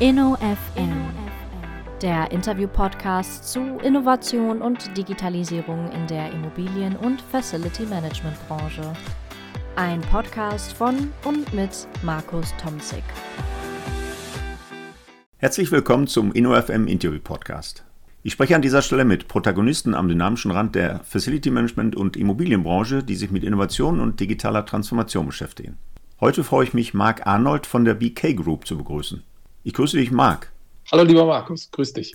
InnoFM, der Interview-Podcast zu Innovation und Digitalisierung in der Immobilien- und Facility-Management-Branche. Ein Podcast von und mit Markus Tomzig. Herzlich willkommen zum InnoFM Interview Podcast. Ich spreche an dieser Stelle mit Protagonisten am dynamischen Rand der Facility Management und Immobilienbranche, die sich mit Innovation und digitaler Transformation beschäftigen. Heute freue ich mich, Marc Arnold von der BK Group zu begrüßen. Ich grüße dich, Marc. Hallo, lieber Markus, grüß dich.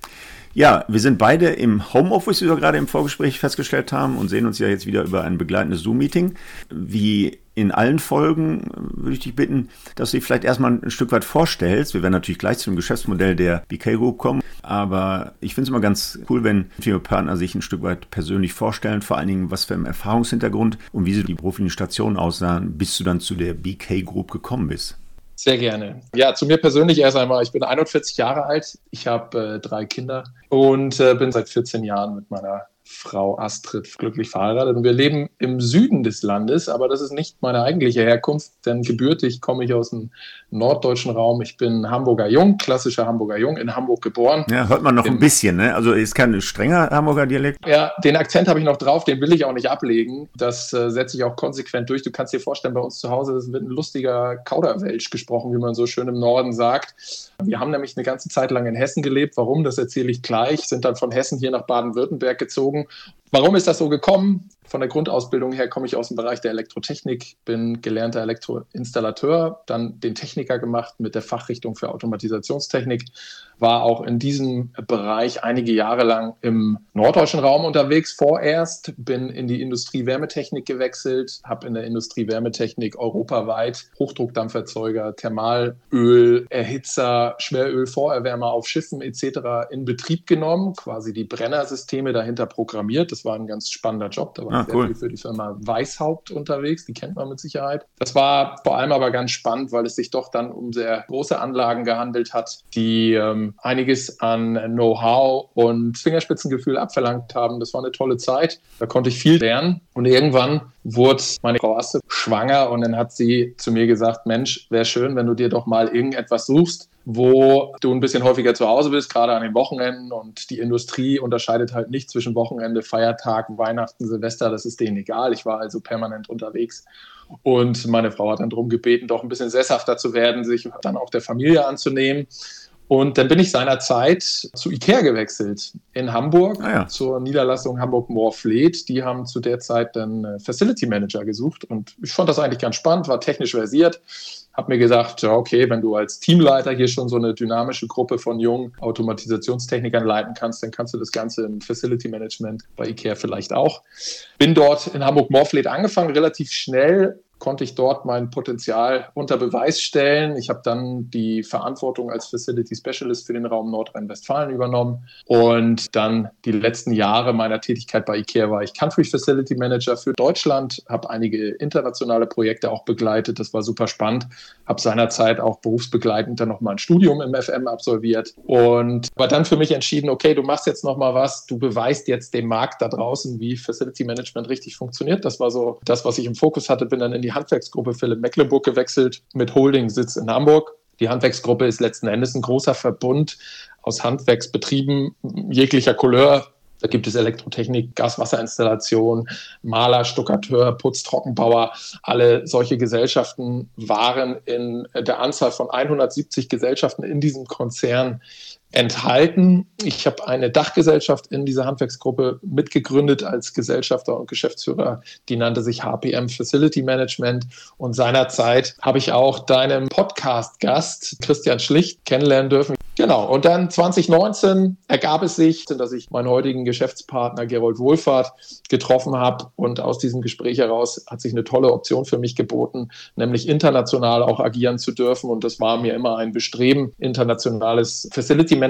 Ja, wir sind beide im Homeoffice, wie wir gerade im Vorgespräch festgestellt haben, und sehen uns ja jetzt wieder über ein begleitendes Zoom-Meeting. Wie in allen Folgen würde ich dich bitten, dass du dich vielleicht erstmal ein Stück weit vorstellst. Wir werden natürlich gleich zum Geschäftsmodell der BK Group kommen, aber ich finde es immer ganz cool, wenn Partner sich ein Stück weit persönlich vorstellen, vor allen Dingen, was für ein Erfahrungshintergrund und wie sie die beruflichen Stationen aussahen, bis du dann zu der BK Group gekommen bist. Sehr gerne. Ja, zu mir persönlich erst einmal. Ich bin 41 Jahre alt. Ich habe äh, drei Kinder und äh, bin seit 14 Jahren mit meiner Frau Astrid glücklich verheiratet. Und wir leben im Süden des Landes, aber das ist nicht meine eigentliche Herkunft, denn gebürtig komme ich aus dem norddeutschen Raum. Ich bin Hamburger Jung, klassischer Hamburger Jung, in Hamburg geboren. Ja, hört man noch Im, ein bisschen, ne? Also ist kein strenger Hamburger Dialekt. Ja, den Akzent habe ich noch drauf, den will ich auch nicht ablegen. Das äh, setze ich auch konsequent durch. Du kannst dir vorstellen, bei uns zu Hause das wird ein lustiger Kauderwelsch gesprochen, wie man so schön im Norden sagt. Wir haben nämlich eine ganze Zeit lang in Hessen gelebt. Warum? Das erzähle ich gleich. Sind dann von Hessen hier nach Baden-Württemberg gezogen. Warum ist das so gekommen? Von der Grundausbildung her komme ich aus dem Bereich der Elektrotechnik, bin gelernter Elektroinstallateur, dann den Techniker gemacht mit der Fachrichtung für Automatisationstechnik, war auch in diesem Bereich einige Jahre lang im norddeutschen Raum unterwegs vorerst, bin in die Industrie-Wärmetechnik gewechselt, habe in der Industrie-Wärmetechnik europaweit Hochdruckdampferzeuger, Thermalöl, Erhitzer, Schwerölvorerwärmer auf Schiffen etc. in Betrieb genommen, quasi die Brennersysteme dahinter programmiert. Das war ein ganz spannender Job. Da war ah, cool. für die Firma Weishaupt unterwegs, die kennt man mit Sicherheit. Das war vor allem aber ganz spannend, weil es sich doch dann um sehr große Anlagen gehandelt hat, die ähm, einiges an Know-how und Fingerspitzengefühl abverlangt haben. Das war eine tolle Zeit. Da konnte ich viel lernen. Und irgendwann wurde meine Frau Aste schwanger und dann hat sie zu mir gesagt, Mensch, wäre schön, wenn du dir doch mal irgendetwas suchst, wo du ein bisschen häufiger zu Hause bist, gerade an den Wochenenden. Und die Industrie unterscheidet halt nicht zwischen Wochenende, Feiertagen, Weihnachten, Silvester. Das ist denen egal. Ich war also permanent unterwegs. Und meine Frau hat dann darum gebeten, doch ein bisschen sesshafter zu werden, sich dann auch der Familie anzunehmen. Und dann bin ich seinerzeit zu IKEA gewechselt in Hamburg ah ja. zur Niederlassung Hamburg-Moorfleet. Die haben zu der Zeit dann Facility Manager gesucht und ich fand das eigentlich ganz spannend, war technisch versiert. Hab mir ja, okay, wenn du als Teamleiter hier schon so eine dynamische Gruppe von jungen Automatisationstechnikern leiten kannst, dann kannst du das Ganze im Facility Management bei IKEA vielleicht auch. Bin dort in Hamburg-Morfleet angefangen, relativ schnell konnte ich dort mein Potenzial unter Beweis stellen. Ich habe dann die Verantwortung als Facility Specialist für den Raum Nordrhein-Westfalen übernommen und dann die letzten Jahre meiner Tätigkeit bei IKEA war ich Country Facility Manager für Deutschland, habe einige internationale Projekte auch begleitet. Das war super spannend. Habe seinerzeit auch berufsbegleitend dann nochmal ein Studium im FM absolviert und war dann für mich entschieden, okay, du machst jetzt nochmal was, du beweist jetzt dem Markt da draußen, wie Facility Management richtig funktioniert. Das war so das, was ich im Fokus hatte, bin dann in die Handwerksgruppe Philipp Mecklenburg gewechselt mit Holding-Sitz in Hamburg. Die Handwerksgruppe ist letzten Endes ein großer Verbund aus Handwerksbetrieben jeglicher Couleur. Da gibt es Elektrotechnik, Gaswasserinstallation, Maler, Stuckateur, Putztrockenbauer. Alle solche Gesellschaften waren in der Anzahl von 170 Gesellschaften in diesem Konzern enthalten. Ich habe eine Dachgesellschaft in dieser Handwerksgruppe mitgegründet als Gesellschafter und Geschäftsführer. Die nannte sich HPM Facility Management. Und seinerzeit habe ich auch deinem Podcast-Gast Christian Schlicht kennenlernen dürfen. Genau, und dann 2019 ergab es sich, dass ich meinen heutigen Geschäftspartner Gerold Wohlfahrt getroffen habe und aus diesem Gespräch heraus hat sich eine tolle Option für mich geboten, nämlich international auch agieren zu dürfen und das war mir immer ein Bestreben, internationales Facility Management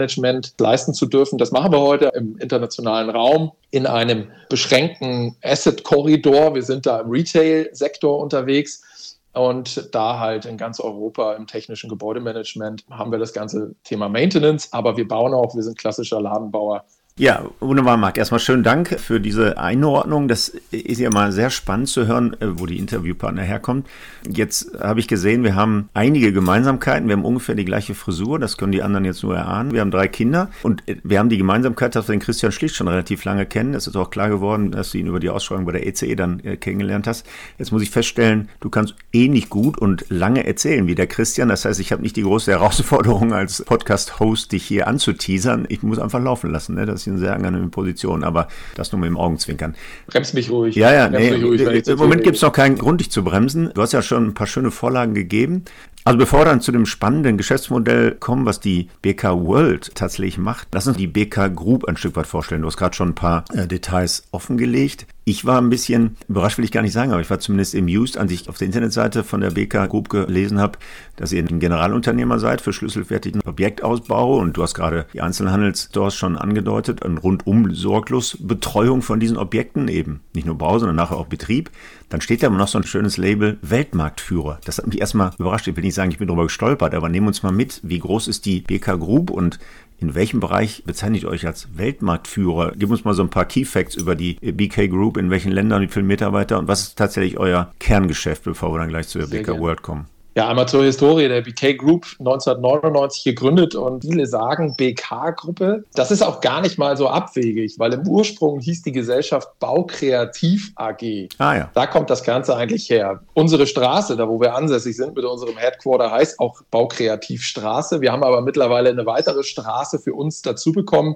leisten zu dürfen. Das machen wir heute im internationalen Raum in einem beschränkten Asset-Korridor. Wir sind da im Retail-Sektor unterwegs und da halt in ganz Europa im technischen Gebäudemanagement haben wir das ganze Thema Maintenance, aber wir bauen auch, wir sind klassischer Ladenbauer Ja, wunderbar, Marc. Erstmal schönen Dank für diese Einordnung. Das ist ja mal sehr spannend zu hören, äh, wo die Interviewpartner herkommt. Jetzt habe ich gesehen, wir haben einige Gemeinsamkeiten. Wir haben ungefähr die gleiche Frisur. Das können die anderen jetzt nur erahnen. Wir haben drei Kinder und äh, wir haben die Gemeinsamkeit, dass wir den Christian Schlicht schon relativ lange kennen. Es ist auch klar geworden, dass du ihn über die Ausschreibung bei der ECE e dann äh, kennengelernt hast. Jetzt muss ich feststellen, du kannst ähnlich gut und lange erzählen wie der Christian. Das heißt, ich habe nicht die große Herausforderung als Podcast-Host, dich hier anzuteasern. Ich muss einfach laufen lassen. Ne? Das eine sehr angenehme Position, aber das nur mit dem Augenzwinkern. Bremst mich ruhig. Ja, ja, nee, ruhig, im Moment gibt es noch keinen Grund, dich zu bremsen. Du hast ja schon ein paar schöne Vorlagen gegeben. Also bevor wir dann zu dem spannenden Geschäftsmodell kommen, was die BK World tatsächlich macht, lass uns die BK Group ein Stück weit vorstellen. Du hast gerade schon ein paar äh, Details offengelegt. Ich war ein bisschen überrascht, will ich gar nicht sagen, aber ich war zumindest amused, als ich auf der Internetseite von der BK Group gelesen habe, dass ihr ein Generalunternehmer seid für schlüsselfertigen Objektausbau und du hast gerade die Einzelhandelsstores schon angedeutet, eine rundum sorglos Betreuung von diesen Objekten eben, nicht nur Bau, sondern nachher auch Betrieb. Dann steht da immer noch so ein schönes Label Weltmarktführer. Das hat mich erstmal überrascht. Ich will nicht sagen, ich bin darüber gestolpert, aber nehmen uns mal mit, wie groß ist die BK Group und in welchem Bereich bezeichnet ihr euch als Weltmarktführer? Gib uns mal so ein paar Key Facts über die BK Group, in welchen Ländern, wie viele Mitarbeiter und was ist tatsächlich euer Kerngeschäft, bevor wir dann gleich zu der Sehr BK gerne. World kommen. Ja, einmal zur Historie. Der BK Group 1999 gegründet und viele sagen BK-Gruppe. Das ist auch gar nicht mal so abwegig, weil im Ursprung hieß die Gesellschaft Baukreativ AG. Ah ja. Da kommt das Ganze eigentlich her. Unsere Straße, da wo wir ansässig sind mit unserem Headquarter, heißt auch Baukreativstraße. Wir haben aber mittlerweile eine weitere Straße für uns dazu bekommen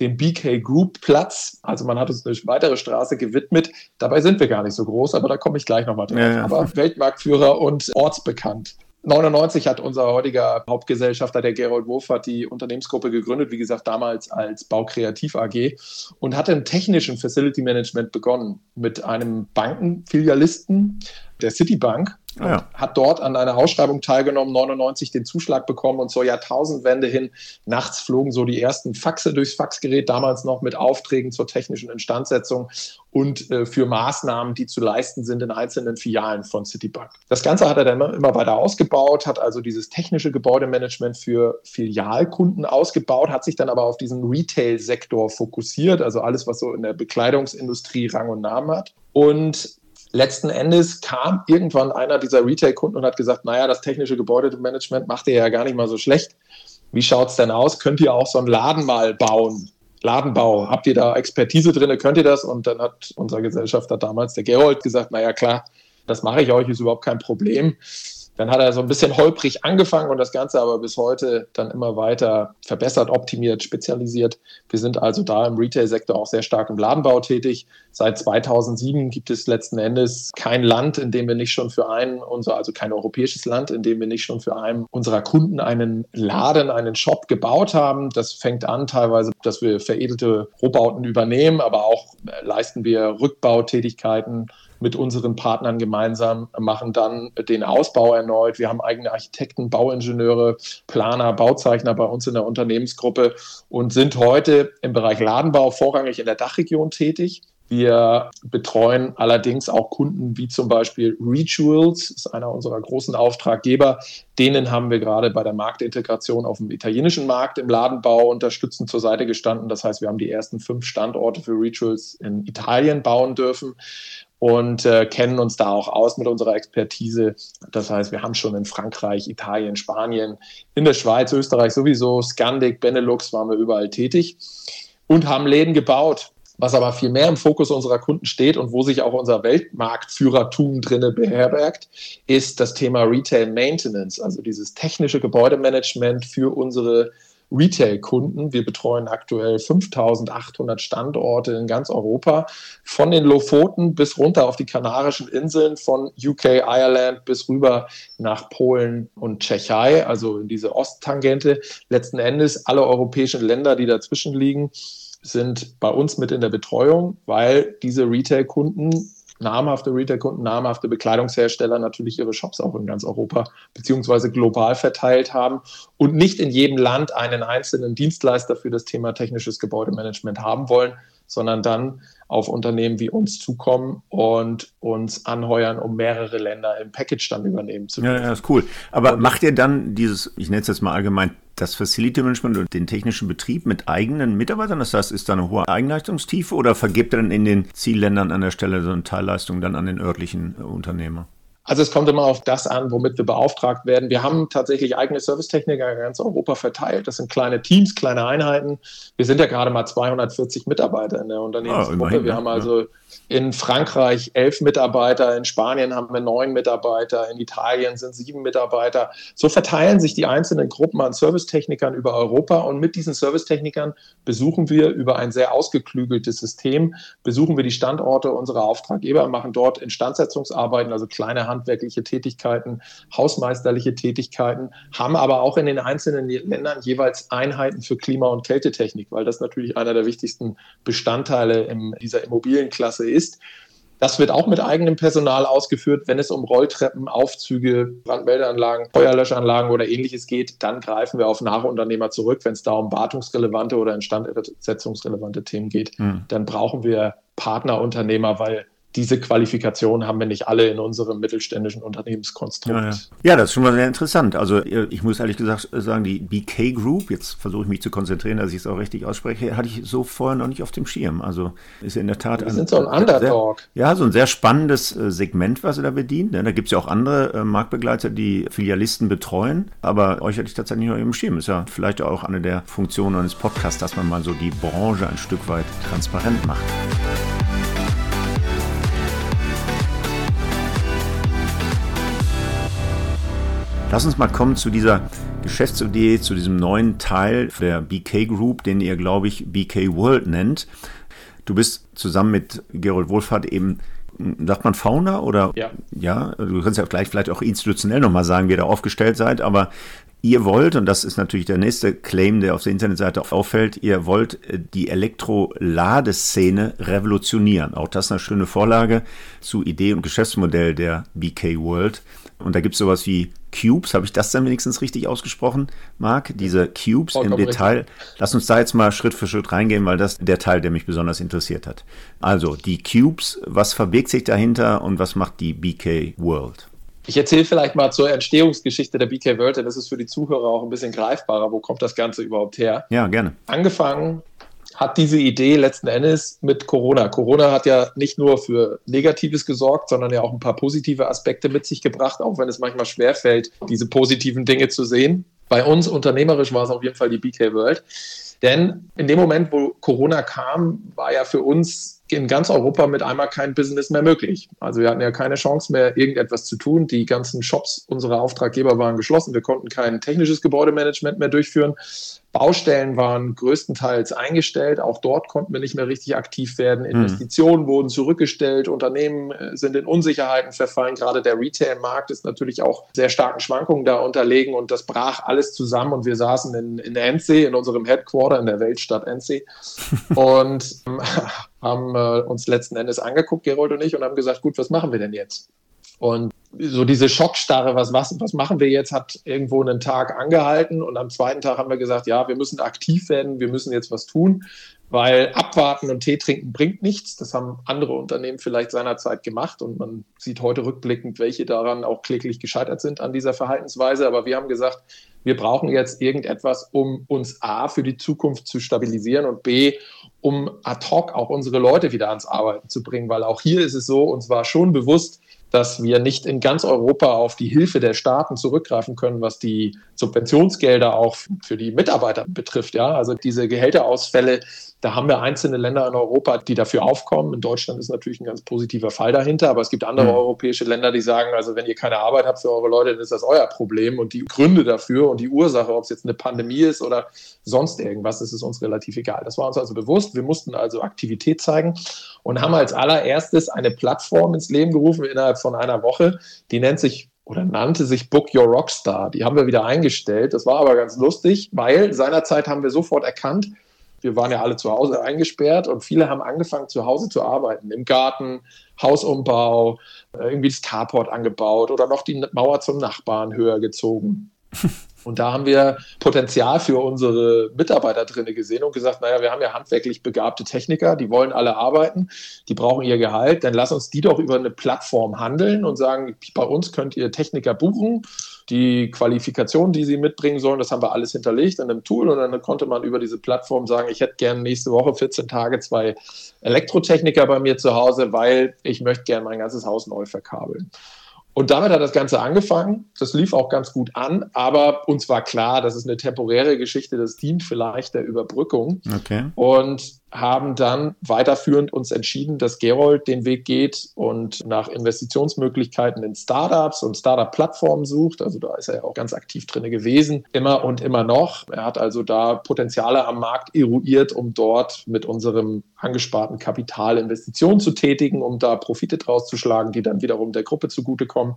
den BK Group Platz. Also man hat uns eine weitere Straße gewidmet. Dabei sind wir gar nicht so groß, aber da komme ich gleich nochmal drauf. Ja, ja. Aber Weltmarktführer und ortsbekannt. 99 hat unser heutiger Hauptgesellschafter, der Gerold Wurfert, die Unternehmensgruppe gegründet, wie gesagt, damals als Baukreativ AG und hat im technischen Facility Management begonnen mit einem Bankenfilialisten der Citibank Ah, ja. Hat dort an einer Ausschreibung teilgenommen, 99 den Zuschlag bekommen und zur Jahrtausendwende hin nachts flogen so die ersten Faxe durchs Faxgerät, damals noch mit Aufträgen zur technischen Instandsetzung und äh, für Maßnahmen, die zu leisten sind in einzelnen Filialen von Citibank. Das Ganze hat er dann immer weiter ausgebaut, hat also dieses technische Gebäudemanagement für Filialkunden ausgebaut, hat sich dann aber auf diesen Retail-Sektor fokussiert, also alles, was so in der Bekleidungsindustrie Rang und Namen hat. Und letzten Endes kam irgendwann einer dieser Retail-Kunden und hat gesagt, naja, das technische Gebäudemanagement macht ihr ja gar nicht mal so schlecht. Wie schaut es denn aus? Könnt ihr auch so einen Laden mal bauen? Ladenbau, habt ihr da Expertise drin? Könnt ihr das? Und dann hat unser Gesellschafter damals, der Gerold, gesagt, naja klar, das mache ich euch, ist überhaupt kein Problem. Dann hat er so ein bisschen holprig angefangen und das Ganze aber bis heute dann immer weiter verbessert, optimiert, spezialisiert. Wir sind also da im Retail-Sektor auch sehr stark im Ladenbau tätig. Seit 2007 gibt es letzten Endes kein Land, in dem wir nicht schon für einen unser, also kein europäisches Land, in dem wir nicht schon für einen unserer Kunden einen Laden, einen Shop gebaut haben. Das fängt an teilweise, dass wir veredelte Rohbauten übernehmen, aber auch leisten wir Rückbautätigkeiten mit unseren Partnern gemeinsam, machen dann den Ausbau erneut. Wir haben eigene Architekten, Bauingenieure, Planer, Bauzeichner bei uns in der Unternehmensgruppe und sind heute im Bereich Ladenbau vorrangig in der Dachregion tätig. Wir betreuen allerdings auch Kunden wie zum Beispiel Rituals, ist einer unserer großen Auftraggeber. Denen haben wir gerade bei der Marktintegration auf dem italienischen Markt im Ladenbau unterstützend zur Seite gestanden. Das heißt, wir haben die ersten fünf Standorte für Rituals in Italien bauen dürfen und äh, kennen uns da auch aus mit unserer Expertise. Das heißt, wir haben schon in Frankreich, Italien, Spanien, in der Schweiz, Österreich sowieso, Scandic, Benelux waren wir überall tätig und haben Läden gebaut. Was aber viel mehr im Fokus unserer Kunden steht und wo sich auch unser Weltmarktführertum drinne beherbergt, ist das Thema Retail Maintenance, also dieses technische Gebäudemanagement für unsere Retail-Kunden. Wir betreuen aktuell 5800 Standorte in ganz Europa, von den Lofoten bis runter auf die Kanarischen Inseln, von UK, Ireland bis rüber nach Polen und Tschechei, also in diese Osttangente. Letzten Endes alle europäischen Länder, die dazwischen liegen, sind bei uns mit in der Betreuung, weil diese Retail-Kunden namhafte Retail-Kunden, namhafte Bekleidungshersteller natürlich ihre Shops auch in ganz Europa beziehungsweise global verteilt haben und nicht in jedem Land einen einzelnen Dienstleister für das Thema technisches Gebäudemanagement haben wollen, sondern dann auf Unternehmen wie uns zukommen und uns anheuern, um mehrere Länder im Package dann übernehmen zu können. Ja, ja, ist cool. Aber macht ihr dann dieses, ich nenne es jetzt mal allgemein, das Facility Management und den technischen Betrieb mit eigenen Mitarbeitern? Das heißt, ist da eine hohe Eigenleistungstiefe oder vergibt ihr dann in den Zielländern an der Stelle so eine Teilleistung dann an den örtlichen Unternehmer? Also es kommt immer auf das an, womit wir beauftragt werden. Wir haben tatsächlich eigene Servicetechniker in ganz Europa verteilt. Das sind kleine Teams, kleine Einheiten. Wir sind ja gerade mal 240 Mitarbeiter in der Unternehmensgruppe. Ah, wir haben also ja in Frankreich elf Mitarbeiter, in Spanien haben wir neun Mitarbeiter, in Italien sind sieben Mitarbeiter. So verteilen sich die einzelnen Gruppen an Servicetechnikern über Europa und mit diesen Servicetechnikern besuchen wir über ein sehr ausgeklügeltes System, besuchen wir die Standorte unserer Auftraggeber, machen dort Instandsetzungsarbeiten, also kleine handwerkliche Tätigkeiten, hausmeisterliche Tätigkeiten, haben aber auch in den einzelnen Ländern jeweils Einheiten für Klima- und Kältetechnik, weil das natürlich einer der wichtigsten Bestandteile in dieser Immobilienklasse ist. Das wird auch mit eigenem Personal ausgeführt. Wenn es um Rolltreppen, Aufzüge, Brandmeldeanlagen, Feuerlöschanlagen oder ähnliches geht, dann greifen wir auf Nachunternehmer zurück. Wenn es da um wartungsrelevante oder instandsetzungsrelevante Themen geht, mhm. dann brauchen wir Partnerunternehmer, weil diese Qualifikation haben wir nicht alle in unserem mittelständischen Unternehmenskonstrukt. Ja, ja. ja, das ist schon mal sehr interessant. Also ich muss ehrlich gesagt sagen, die BK Group, jetzt versuche ich mich zu konzentrieren, dass ich es auch richtig ausspreche, hatte ich so vorher noch nicht auf dem Schirm. Also ist in der Tat Wir ein, sind so ein Underdog. Sehr, ja, so ein sehr spannendes äh, Segment, was ihr da bedient. Ne? Da gibt es ja auch andere äh, Marktbegleiter, die Filialisten betreuen, aber euch hatte ich tatsächlich noch im Schirm. Ist ja vielleicht auch eine der Funktionen eines Podcasts, dass man mal so die Branche ein Stück weit transparent macht. Lass uns mal kommen zu dieser Geschäftsidee, zu diesem neuen Teil der BK Group, den ihr, glaube ich, BK World nennt. Du bist zusammen mit Gerold Wohlfahrt eben, sagt man Fauna oder? Ja. Ja, du kannst ja gleich vielleicht auch institutionell nochmal sagen, wie ihr da aufgestellt seid, aber Ihr wollt, und das ist natürlich der nächste Claim, der auf der Internetseite auffällt, ihr wollt äh, die Elektroladeszene revolutionieren. Auch das ist eine schöne Vorlage zu Idee und Geschäftsmodell der BK World. Und da gibt es sowas wie Cubes, habe ich das dann wenigstens richtig ausgesprochen, Marc? Diese Cubes Vollkommen im Detail. Richtig. Lass uns da jetzt mal Schritt für Schritt reingehen, weil das der Teil, der mich besonders interessiert hat. Also die Cubes, was verbirgt sich dahinter und was macht die BK World? Ich erzähle vielleicht mal zur Entstehungsgeschichte der BK World, denn das ist für die Zuhörer auch ein bisschen greifbarer. Wo kommt das Ganze überhaupt her? Ja, gerne. Angefangen hat diese Idee letzten Endes mit Corona. Corona hat ja nicht nur für Negatives gesorgt, sondern ja auch ein paar positive Aspekte mit sich gebracht, auch wenn es manchmal schwerfällt, diese positiven Dinge zu sehen. Bei uns unternehmerisch war es auf jeden Fall die BK World. Denn in dem Moment, wo Corona kam, war ja für uns in ganz Europa mit einmal kein Business mehr möglich. Also wir hatten ja keine Chance mehr, irgendetwas zu tun. Die ganzen Shops unserer Auftraggeber waren geschlossen. Wir konnten kein technisches Gebäudemanagement mehr durchführen. Baustellen waren größtenteils eingestellt. Auch dort konnten wir nicht mehr richtig aktiv werden. Hm. Investitionen mhm. wurden zurückgestellt. Unternehmen äh, sind in Unsicherheiten verfallen. Gerade der Retail-Markt ist natürlich auch sehr starken Schwankungen da unterlegen. Und das brach alles zusammen. Und wir saßen in, in Ennsee, in unserem Headquarter in der Weltstadt Ennsee. und ähm, haben äh, uns letzten Endes angeguckt, Gerold und ich, und haben gesagt, gut, was machen wir denn jetzt? Und so diese Schockstarre, was, was, was machen wir jetzt, hat irgendwo einen Tag angehalten und am zweiten Tag haben wir gesagt, ja, wir müssen aktiv werden, wir müssen jetzt was tun, weil abwarten und Tee trinken bringt nichts. Das haben andere Unternehmen vielleicht seinerzeit gemacht und man sieht heute rückblickend, welche daran auch kläglich gescheitert sind an dieser Verhaltensweise. Aber wir haben gesagt, wir brauchen jetzt irgendetwas, um uns A für die Zukunft zu stabilisieren und B, um ad hoc auch unsere Leute wieder ans Arbeiten zu bringen, weil auch hier ist es so, uns war schon bewusst, dass wir nicht in ganz Europa auf die Hilfe der Staaten zurückgreifen können, was die Subventionsgelder auch für die Mitarbeiter betrifft. Ja, also diese Gehälterausfälle, da haben wir einzelne Länder in Europa, die dafür aufkommen. In Deutschland ist natürlich ein ganz positiver Fall dahinter, aber es gibt andere mhm. europäische Länder, die sagen, also wenn ihr keine Arbeit habt für eure Leute, dann ist das euer Problem. Und die Gründe dafür und die Ursache, ob es jetzt eine Pandemie ist oder sonst irgendwas, das ist uns relativ egal. Das war uns also bewusst. Wir mussten also Aktivität zeigen und haben als allererstes eine Plattform ins Leben gerufen innerhalb von einer Woche. Die nennt sich oder nannte sich Book Your Rockstar. Die haben wir wieder eingestellt. Das war aber ganz lustig, weil seinerzeit haben wir sofort erkannt, wir waren ja alle zu Hause eingesperrt und viele haben angefangen, zu Hause zu arbeiten, im Garten, Hausumbau, äh, irgendwie das Carport angebaut oder noch die Mauer zum Nachbarn höher gezogen. Und da haben wir Potenzial für unsere Mitarbeiter drin gesehen und gesagt, naja, wir haben ja handwerklich begabte Techniker, die wollen alle arbeiten, die brauchen ihr Gehalt, dann lass uns die doch über eine Plattform handeln und sagen, bei uns könnt ihr Techniker buchen, die Qualifikation, die sie mitbringen sollen, das haben wir alles hinterlegt in einem Tool und dann konnte man über diese Plattform sagen, ich hätte gerne nächste Woche 14 Tage zwei Elektrotechniker bei mir zu Hause, weil ich möchte gerne mein ganzes Haus neu verkabeln. Und damit hat das Ganze angefangen. Das lief auch ganz gut an, aber uns war klar, das ist eine temporäre Geschichte, das dient vielleicht der Überbrückung. Okay. Und haben dann weiterführend uns entschieden, dass Gerold den Weg geht und nach Investitionsmöglichkeiten in Startups und Startup-Plattformen sucht. Also da ist er ja auch ganz aktiv drin gewesen, immer und immer noch. Er hat also da Potenziale am Markt eruiert, um dort mit unserem angesparten Kapital Investitionen zu tätigen, um da Profite draus zu schlagen, die dann wiederum der Gruppe zugutekommen.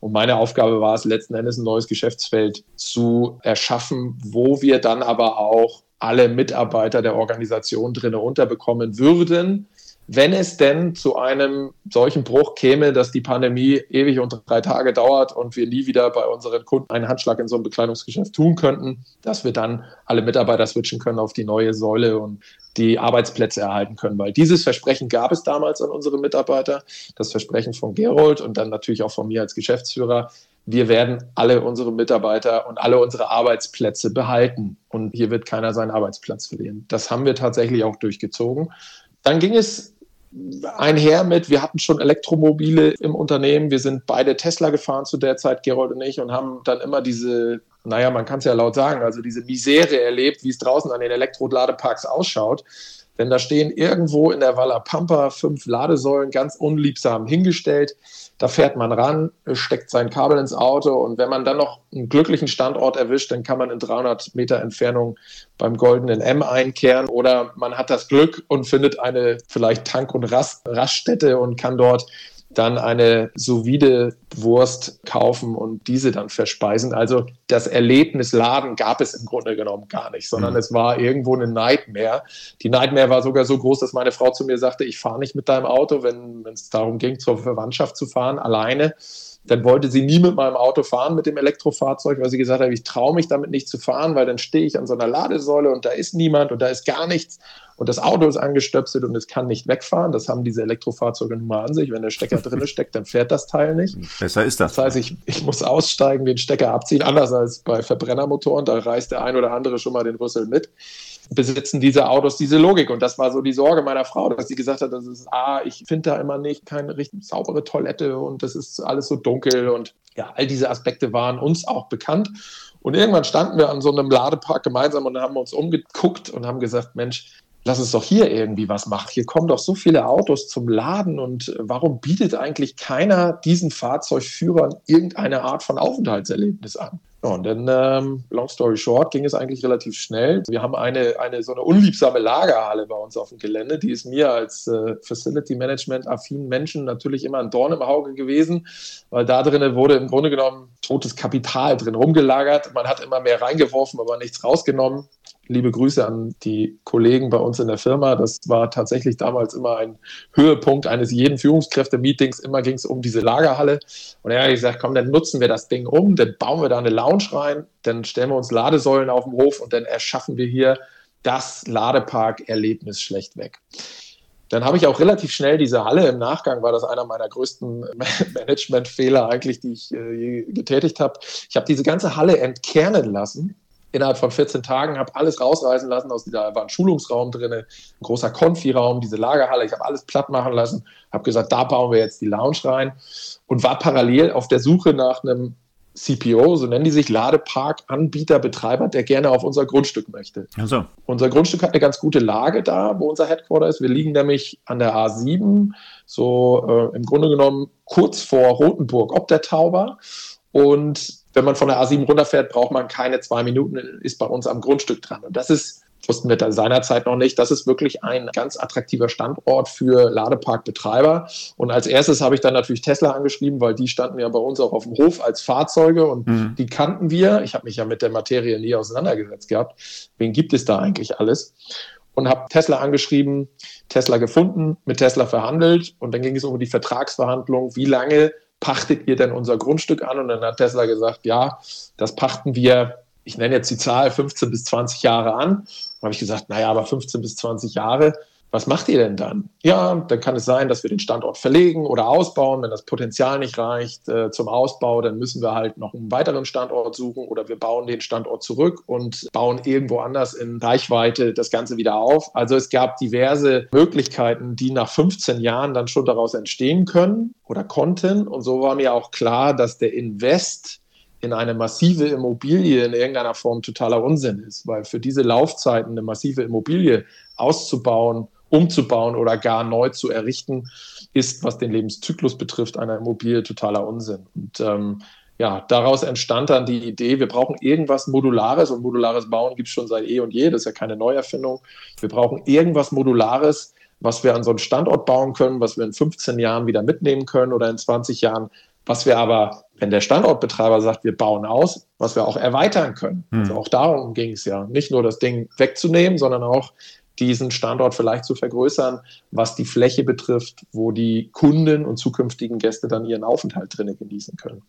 Und meine Aufgabe war es letzten Endes, ein neues Geschäftsfeld zu erschaffen, wo wir dann aber auch alle Mitarbeiter der Organisation drin unterbekommen würden, wenn es denn zu einem solchen Bruch käme, dass die Pandemie ewig und drei Tage dauert und wir nie wieder bei unseren Kunden einen Handschlag in so einem Bekleidungsgeschäft tun könnten, dass wir dann alle Mitarbeiter switchen können auf die neue Säule und die Arbeitsplätze erhalten können. Weil dieses Versprechen gab es damals an unsere Mitarbeiter, das Versprechen von Gerold und dann natürlich auch von mir als Geschäftsführer, wir werden alle unsere Mitarbeiter und alle unsere Arbeitsplätze behalten. Und hier wird keiner seinen Arbeitsplatz verlieren. Das haben wir tatsächlich auch durchgezogen. Dann ging es einher mit, wir hatten schon Elektromobile im Unternehmen. Wir sind beide Tesla gefahren zu der Zeit, Gerold und ich, und haben dann immer diese, naja, man kann es ja laut sagen, also diese Misere erlebt, wie es draußen an den Elektroladeparks ausschaut. Denn da stehen irgendwo in der Walla Pampa fünf Ladesäulen ganz unliebsam hingestellt. Da fährt man ran, steckt sein Kabel ins Auto und wenn man dann noch einen glücklichen Standort erwischt, dann kann man in 300 Meter Entfernung beim goldenen M einkehren oder man hat das Glück und findet eine vielleicht Tank- und Rast Raststätte und kann dort dann eine solide Wurst kaufen und diese dann verspeisen. Also das Erlebnis Laden gab es im Grunde genommen gar nicht, sondern mhm. es war irgendwo eine Nightmare. Die Nightmare war sogar so groß, dass meine Frau zu mir sagte, ich fahre nicht mit deinem Auto, wenn es darum ging, zur Verwandtschaft zu fahren, alleine. Dann wollte sie nie mit meinem Auto fahren, mit dem Elektrofahrzeug, weil sie gesagt hat, ich traue mich damit nicht zu fahren, weil dann stehe ich an so einer Ladesäule und da ist niemand und da ist gar nichts und das Auto ist angestöpselt und es kann nicht wegfahren. Das haben diese Elektrofahrzeuge nun mal an sich. Wenn der Stecker drin steckt, dann fährt das Teil nicht. Besser ist das. Das heißt, ich, ich muss aussteigen, den Stecker abziehen, anders als bei Verbrennermotoren. Da reißt der ein oder andere schon mal den Rüssel mit besitzen diese Autos diese Logik. Und das war so die Sorge meiner Frau, dass sie gesagt hat, das ist, ah, ich finde da immer nicht keine richtig saubere Toilette und das ist alles so dunkel und ja, all diese Aspekte waren uns auch bekannt. Und irgendwann standen wir an so einem Ladepark gemeinsam und haben uns umgeguckt und haben gesagt, Mensch, lass uns doch hier irgendwie was machen. Hier kommen doch so viele Autos zum Laden und warum bietet eigentlich keiner diesen Fahrzeugführern irgendeine Art von Aufenthaltserlebnis an? Ja, und dann, ähm, long story short, ging es eigentlich relativ schnell. Wir haben eine, eine so eine unliebsame Lagerhalle bei uns auf dem Gelände. Die ist mir als äh, Facility Management affinen Menschen natürlich immer ein Dorn im Auge gewesen, weil da drinnen wurde im Grunde genommen totes Kapital drin rumgelagert. Man hat immer mehr reingeworfen, aber nichts rausgenommen liebe Grüße an die Kollegen bei uns in der Firma. Das war tatsächlich damals immer ein Höhepunkt eines jeden Führungskräfte-Meetings. Immer ging es um diese Lagerhalle. Und er hat gesagt, komm, dann nutzen wir das Ding um, dann bauen wir da eine Lounge rein, dann stellen wir uns Ladesäulen auf dem Hof und dann erschaffen wir hier das Ladepark-Erlebnis schlechtweg. Dann habe ich auch relativ schnell diese Halle. Im Nachgang war das einer meiner größten Managementfehler eigentlich, die ich äh, getätigt habe. Ich habe diese ganze Halle entkernen lassen innerhalb von 14 Tagen, habe alles rausreißen lassen. Aus dieser war ein Schulungsraum drin, ein großer Konfi-Raum, diese Lagerhalle. Ich habe alles platt machen lassen, habe gesagt, da bauen wir jetzt die Lounge rein und war parallel auf der Suche nach einem CPO, so nennen die sich, Ladepark-Anbieter, Betreiber, der gerne auf unser Grundstück möchte. Also. Unser Grundstück hat eine ganz gute Lage da, wo unser Headquarter ist. Wir liegen nämlich an der A7, so äh, im Grunde genommen kurz vor Rotenburg ob der Tauber. Und wenn man von der A7 runterfährt, braucht man keine zwei Minuten, ist bei uns am Grundstück dran. Und das ist, wussten wir da seinerzeit noch nicht, das ist wirklich ein ganz attraktiver Standort für Ladeparkbetreiber. Und als erstes habe ich dann natürlich Tesla angeschrieben, weil die standen ja bei uns auch auf dem Hof als Fahrzeuge und mhm. die kannten wir. Ich habe mich ja mit der Materie nie auseinandergesetzt gehabt. Wen gibt es da eigentlich alles? Und habe Tesla angeschrieben, Tesla gefunden, mit Tesla verhandelt und dann ging es um die Vertragsverhandlung, wie lange pachtet ihr denn unser Grundstück an? Und dann hat Tesla gesagt, ja, das pachten wir, ich nenne jetzt die Zahl 15 bis 20 Jahre an. Dann habe ich gesagt, naja, aber 15 bis 20 Jahre, was macht ihr denn dann? Ja, dann kann es sein, dass wir den Standort verlegen oder ausbauen. Wenn das Potenzial nicht reicht äh, zum Ausbau, dann müssen wir halt noch einen weiteren Standort suchen oder wir bauen den Standort zurück und bauen irgendwo anders in Reichweite das Ganze wieder auf. Also es gab diverse Möglichkeiten, die nach 15 Jahren dann schon daraus entstehen können oder konnten. Und so war mir auch klar, dass der Invest in eine massive Immobilie in irgendeiner Form totaler Unsinn ist, weil für diese Laufzeiten eine massive Immobilie auszubauen umzubauen oder gar neu zu errichten, ist, was den Lebenszyklus betrifft, einer Immobilie totaler Unsinn. Und ähm, ja, daraus entstand dann die Idee, wir brauchen irgendwas Modulares und modulares Bauen gibt es schon seit eh und je, das ist ja keine Neuerfindung. Wir brauchen irgendwas Modulares, was wir an so einen Standort bauen können, was wir in 15 Jahren wieder mitnehmen können oder in 20 Jahren, was wir aber, wenn der Standortbetreiber sagt, wir bauen aus, was wir auch erweitern können. Hm. Also auch darum ging es ja. Nicht nur das Ding wegzunehmen, sondern auch diesen Standort vielleicht zu vergrößern, was die Fläche betrifft, wo die Kunden und zukünftigen Gäste dann ihren Aufenthalt drinnen genießen können.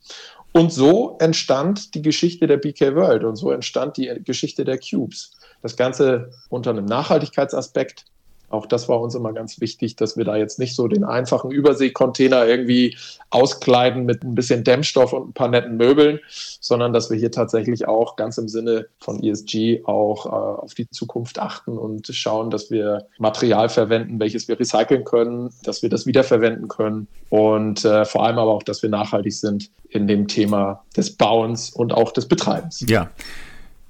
Und so entstand die Geschichte der BK World und so entstand die Geschichte der Cubes. Das Ganze unter einem Nachhaltigkeitsaspekt, auch das war uns immer ganz wichtig, dass wir da jetzt nicht so den einfachen Überseekontainer irgendwie auskleiden mit ein bisschen Dämmstoff und ein paar netten Möbeln, sondern dass wir hier tatsächlich auch ganz im Sinne von ESG auch äh, auf die Zukunft achten und schauen, dass wir Material verwenden, welches wir recyceln können, dass wir das wiederverwenden können und äh, vor allem aber auch, dass wir nachhaltig sind in dem Thema des Bauens und auch des Betreibens. Ja.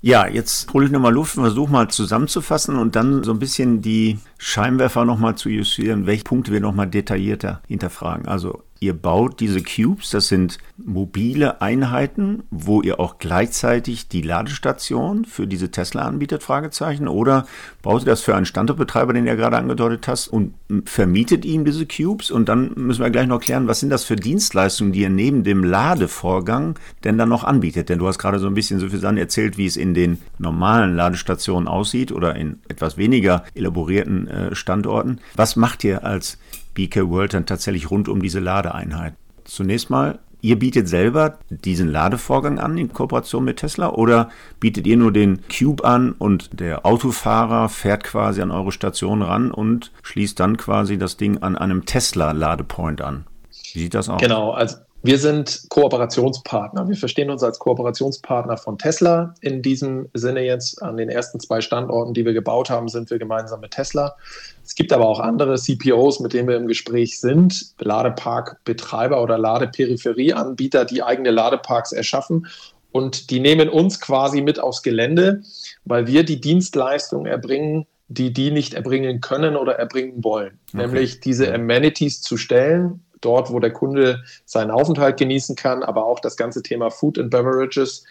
Ja, jetzt hole ich nochmal Luft und versuche mal zusammenzufassen und dann so ein bisschen die Scheinwerfer nochmal zu justieren, welche Punkte wir nochmal detaillierter hinterfragen. Also ihr baut diese Cubes, das sind mobile Einheiten, wo ihr auch gleichzeitig die Ladestation für diese Tesla anbietet, Fragezeichen, oder baut ihr das für einen Standortbetreiber, den ihr gerade angedeutet hast, und vermietet ihm diese Cubes? Und dann müssen wir gleich noch klären, was sind das für Dienstleistungen, die ihr neben dem Ladevorgang denn dann noch anbietet? Denn du hast gerade so ein bisschen so viel erzählt, wie es in den normalen Ladestationen aussieht oder in etwas weniger elaborierten äh, Standorten. Was macht ihr als BK World dann tatsächlich rund um diese Ladeeinheit. Zunächst mal, ihr bietet selber diesen Ladevorgang an in Kooperation mit Tesla oder bietet ihr nur den Cube an und der Autofahrer fährt quasi an eure Station ran und schließt dann quasi das Ding an einem Tesla-Ladepoint an? Wie sieht das aus? Genau, also wir sind Kooperationspartner. Wir verstehen uns als Kooperationspartner von Tesla. In diesem Sinne jetzt an den ersten zwei Standorten, die wir gebaut haben, sind wir gemeinsam mit Tesla. Es gibt aber auch andere CPOs, mit denen wir im Gespräch sind, Ladeparkbetreiber oder Ladeperipherieanbieter, die eigene Ladeparks erschaffen. Und die nehmen uns quasi mit aufs Gelände, weil wir die Dienstleistung erbringen, die die nicht erbringen können oder erbringen wollen. Okay. Nämlich diese Amenities zu stellen, dort, wo der Kunde seinen Aufenthalt genießen kann, aber auch das ganze Thema Food and Beverages,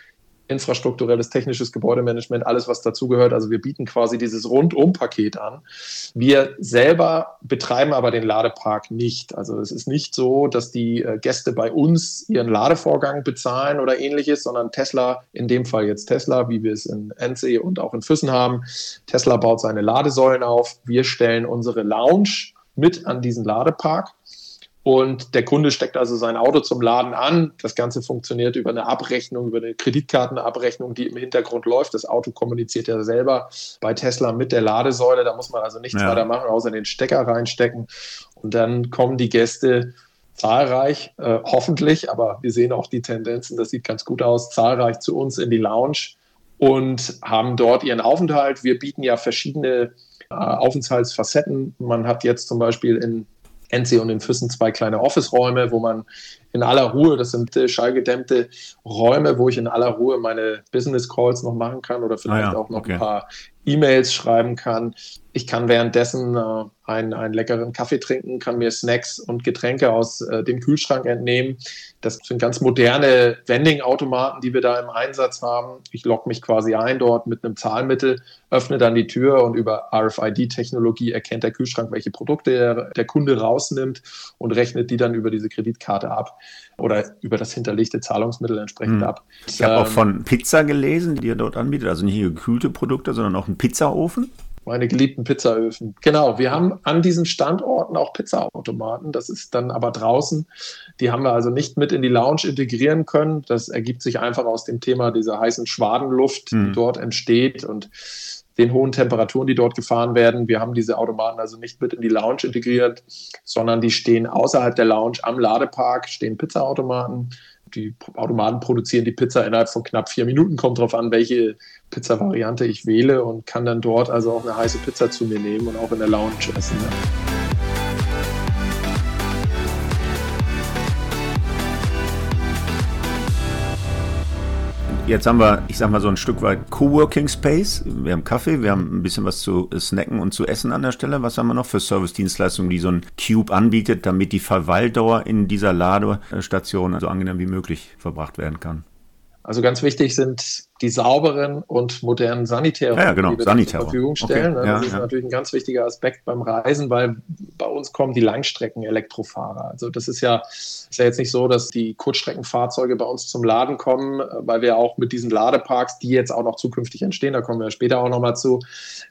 infrastrukturelles, technisches Gebäudemanagement, alles, was dazugehört. Also wir bieten quasi dieses Rundum-Paket an. Wir selber betreiben aber den Ladepark nicht. Also es ist nicht so, dass die äh, Gäste bei uns ihren Ladevorgang bezahlen oder ähnliches, sondern Tesla, in dem Fall jetzt Tesla, wie wir es in Endsee und auch in Füssen haben. Tesla baut seine Ladesäulen auf. Wir stellen unsere Lounge mit an diesen Ladepark und der Kunde steckt also sein Auto zum Laden an. Das Ganze funktioniert über eine Abrechnung, über eine Kreditkartenabrechnung, die im Hintergrund läuft. Das Auto kommuniziert ja selber bei Tesla mit der Ladesäule. Da muss man also nichts ja. weiter machen, außer den Stecker reinstecken. Und dann kommen die Gäste zahlreich, äh, hoffentlich, aber wir sehen auch die Tendenzen, das sieht ganz gut aus, zahlreich zu uns in die Lounge und haben dort ihren Aufenthalt. Wir bieten ja verschiedene äh, Aufenthaltsfacetten. Man hat jetzt zum Beispiel in Enzi und in Füssen zwei kleine Office-Räume, wo man in aller Ruhe, das sind äh, schallgedämmte Räume, wo ich in aller Ruhe meine Business-Calls noch machen kann oder vielleicht ah ja, auch noch okay. ein paar E-Mails schreiben kann. Ich kann währenddessen äh, einen, einen leckeren Kaffee trinken, kann mir Snacks und Getränke aus äh, dem Kühlschrank entnehmen. Das sind ganz moderne Vending-Automaten, die wir da im Einsatz haben. Ich logge mich quasi ein dort mit einem Zahlmittel, öffne dann die Tür und über RFID-Technologie erkennt der Kühlschrank, welche Produkte der, der Kunde rausnimmt und rechnet die dann über diese Kreditkarte ab oder über das hinterlegte Zahlungsmittel entsprechend hm. ab. Ich habe ähm, auch von Pizza gelesen, die ihr dort anbietet, also nicht gekühlte Produkte, sondern auch einen Pizzaofen. Meine geliebten Pizzaöfen. Genau, wir haben an diesen Standorten auch Pizzaautomaten. Das ist dann aber draußen. Die haben wir also nicht mit in die Lounge integrieren können. Das ergibt sich einfach aus dem Thema dieser heißen Schwadenluft, die dort entsteht und den hohen Temperaturen, die dort gefahren werden. Wir haben diese Automaten also nicht mit in die Lounge integriert, sondern die stehen außerhalb der Lounge am Ladepark, stehen Pizzaautomaten die Automaten produzieren die Pizza innerhalb von knapp vier Minuten. Kommt darauf an, welche Pizza-Variante ich wähle und kann dann dort also auch eine heiße Pizza zu mir nehmen und auch in der Lounge essen. Ja. Jetzt haben wir, ich sag mal, so ein Stück weit Coworking Space. Wir haben Kaffee, wir haben ein bisschen was zu snacken und zu essen an der Stelle. Was haben wir noch für Service-Dienstleistungen, die so ein Cube anbietet, damit die Verweildauer in dieser Ladestation so angenehm wie möglich verbracht werden kann? Also ganz wichtig sind die sauberen und modernen Sanitäre, ja, ja, genau. die wir Sanitäre. zur Verfügung stellen. Okay. das ja, ist natürlich ein ganz wichtiger Aspekt beim Reisen, weil bei uns kommen die Langstrecken-Elektrofahrer. Also das ist ja, ist ja jetzt nicht so, dass die Kurzstreckenfahrzeuge bei uns zum Laden kommen, weil wir auch mit diesen Ladeparks, die jetzt auch noch zukünftig entstehen, da kommen wir später auch nochmal zu,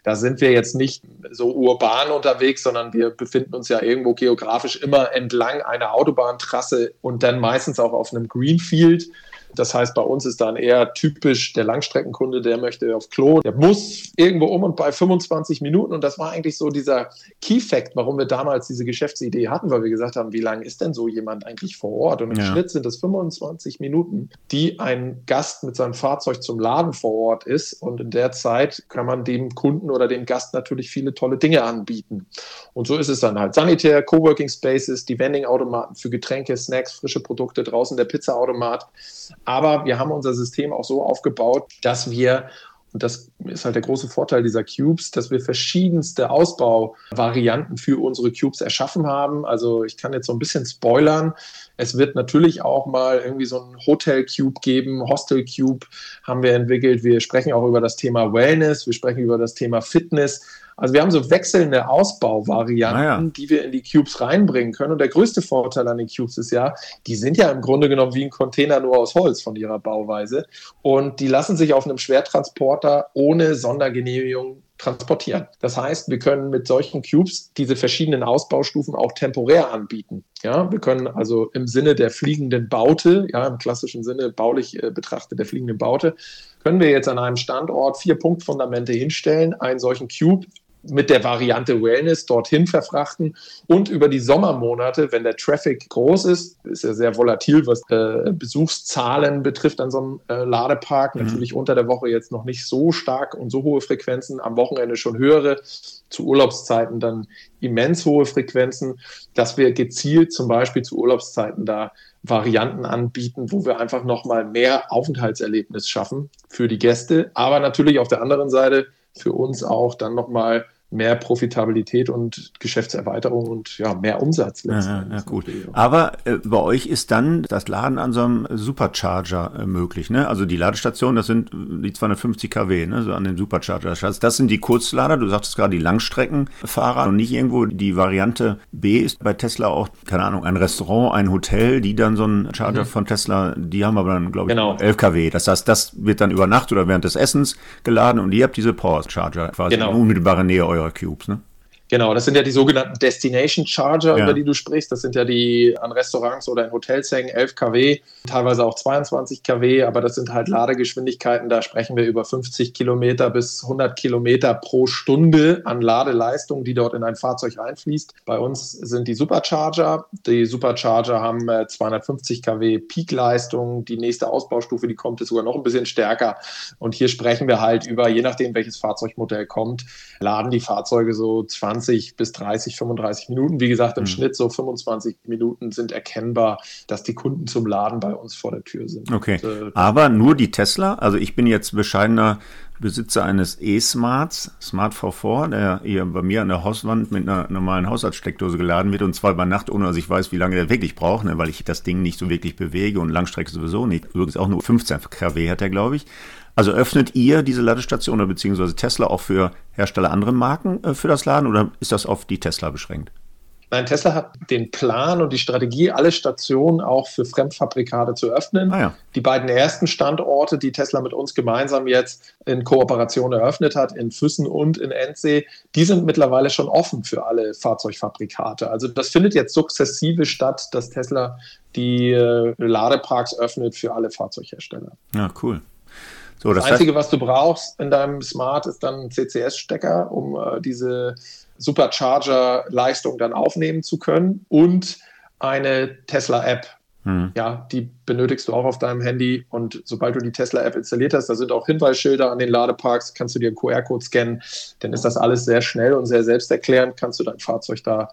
da sind wir jetzt nicht so urban unterwegs, sondern wir befinden uns ja irgendwo geografisch immer entlang einer Autobahntrasse und dann meistens auch auf einem Greenfield. Das heißt, bei uns ist dann eher typisch der Langstreckenkunde, der möchte auf Klo, der muss irgendwo um und bei 25 Minuten. Und das war eigentlich so dieser Key-Fact, warum wir damals diese Geschäftsidee hatten, weil wir gesagt haben, wie lange ist denn so jemand eigentlich vor Ort? Und im ja. Schnitt sind es 25 Minuten, die ein Gast mit seinem Fahrzeug zum Laden vor Ort ist. Und in der Zeit kann man dem Kunden oder dem Gast natürlich viele tolle Dinge anbieten. Und so ist es dann halt. Sanitär, Coworking Spaces, die Vending-Automaten für Getränke, Snacks, frische Produkte, draußen der Pizza-Automat. Aber wir haben unser System auch so aufgebaut, dass wir und das ist halt der große Vorteil dieser Cubes, dass wir verschiedenste Ausbauvarianten für unsere Cubes erschaffen haben. Also ich kann jetzt so ein bisschen spoilern. Es wird natürlich auch mal irgendwie so ein Hotel Cube geben, Hostel Cube haben wir entwickelt. Wir sprechen auch über das Thema Wellness, wir sprechen über das Thema Fitness. Also wir haben so wechselnde Ausbauvarianten, ah, ja. die wir in die Cubes reinbringen können. Und der größte Vorteil an den Cubes ist ja, die sind ja im Grunde genommen wie ein Container nur aus Holz von ihrer Bauweise. Und die lassen sich auf einem Schwertransporter ohne Sondergenehmigung transportieren. Das heißt, wir können mit solchen Cubes diese verschiedenen Ausbaustufen auch temporär anbieten. Ja, wir können also im Sinne der fliegenden Baute, ja, im klassischen Sinne baulich äh, betrachtet der fliegenden Baute, können wir jetzt an einem Standort vier Punktfundamente hinstellen, einen solchen Cube mit der Variante Wellness dorthin verfrachten und über die Sommermonate, wenn der Traffic groß ist, ist ja sehr volatil, was äh, Besuchszahlen betrifft an so einem äh, Ladepark. Mhm. Natürlich unter der Woche jetzt noch nicht so stark und so hohe Frequenzen, am Wochenende schon höhere, zu Urlaubszeiten dann immens hohe Frequenzen, dass wir gezielt zum Beispiel zu Urlaubszeiten da Varianten anbieten, wo wir einfach nochmal mehr Aufenthaltserlebnis schaffen für die Gäste, aber natürlich auf der anderen Seite für uns auch dann nochmal mehr Profitabilität und Geschäftserweiterung und ja, mehr Umsatz. Ja, ja, gut. Aber äh, bei euch ist dann das Laden an so einem Supercharger äh, möglich. Ne? Also die Ladestationen, das sind die 250 kW, ne? so an den Supercharger. Das sind die Kurzlader, du sagtest gerade die Langstreckenfahrer und nicht irgendwo die Variante B ist bei Tesla auch, keine Ahnung, ein Restaurant, ein Hotel, die dann so einen Charger mhm. von Tesla, die haben aber dann, glaube ich, genau. 11 kW. Das heißt, das wird dann über Nacht oder während des Essens geladen und ihr habt diese Power Charger quasi genau. in unmittelbarer Nähe eurer eurer Cubes, ne? Genau, das sind ja die sogenannten Destination Charger, ja. über die du sprichst. Das sind ja die an Restaurants oder in Hotels hängen, 11 kW, teilweise auch 22 kW, aber das sind halt Ladegeschwindigkeiten, da sprechen wir über 50 Kilometer bis 100 Kilometer pro Stunde an Ladeleistung, die dort in ein Fahrzeug einfließt. Bei uns sind die Supercharger. Die Supercharger haben 250 äh, kW Peakleistung. Die nächste Ausbaustufe, die kommt, ist sogar noch ein bisschen stärker. Und hier sprechen wir halt über, je nachdem, welches Fahrzeugmodell kommt, laden die Fahrzeuge so 20 20 bis 30, 35 Minuten. Wie gesagt, im mhm. Schnitt so 25 Minuten sind erkennbar, dass die Kunden zum Laden bei uns vor der Tür sind. Okay. Und, äh, Aber nur die Tesla? Also ich bin jetzt bescheidener Besitzer eines E-Smarts, Smart V4, der hier bei mir an der Hauswand mit einer normalen Haushaltssteckdose geladen wird und zwar bei Nacht, ohne dass ich weiß, wie lange der wirklich braucht, ne, weil ich das Ding nicht so wirklich bewege und Langstrecke sowieso nicht. Übrigens auch nur 15 kW hat er, glaube ich. Also öffnet ihr diese Ladestation oder beziehungsweise Tesla auch für Hersteller anderen Marken äh, für das Laden oder ist das auf die Tesla beschränkt? Nein, Tesla hat den Plan und die Strategie, alle Stationen auch für Fremdfabrikate zu öffnen. Ah ja. Die beiden ersten Standorte, die Tesla mit uns gemeinsam jetzt in Kooperation eröffnet hat, in Füssen und in Endsee, die sind mittlerweile schon offen für alle Fahrzeugfabrikate. Also das findet jetzt sukzessive statt, dass Tesla die äh, Ladeparks öffnet für alle Fahrzeughersteller. Ja, cool. So, das, das Einzige, was du brauchst in deinem Smart, ist dann ein CCS-Stecker, um äh, diese Supercharger-Leistung dann aufnehmen zu können und eine Tesla-App. Hm. Ja, die benötigst du auch auf deinem Handy und sobald du die Tesla-App installiert hast, da sind auch Hinweisschilder an den Ladeparks, kannst du dir einen QR-Code scannen, dann ist das alles sehr schnell und sehr selbsterklärend, kannst du dein Fahrzeug da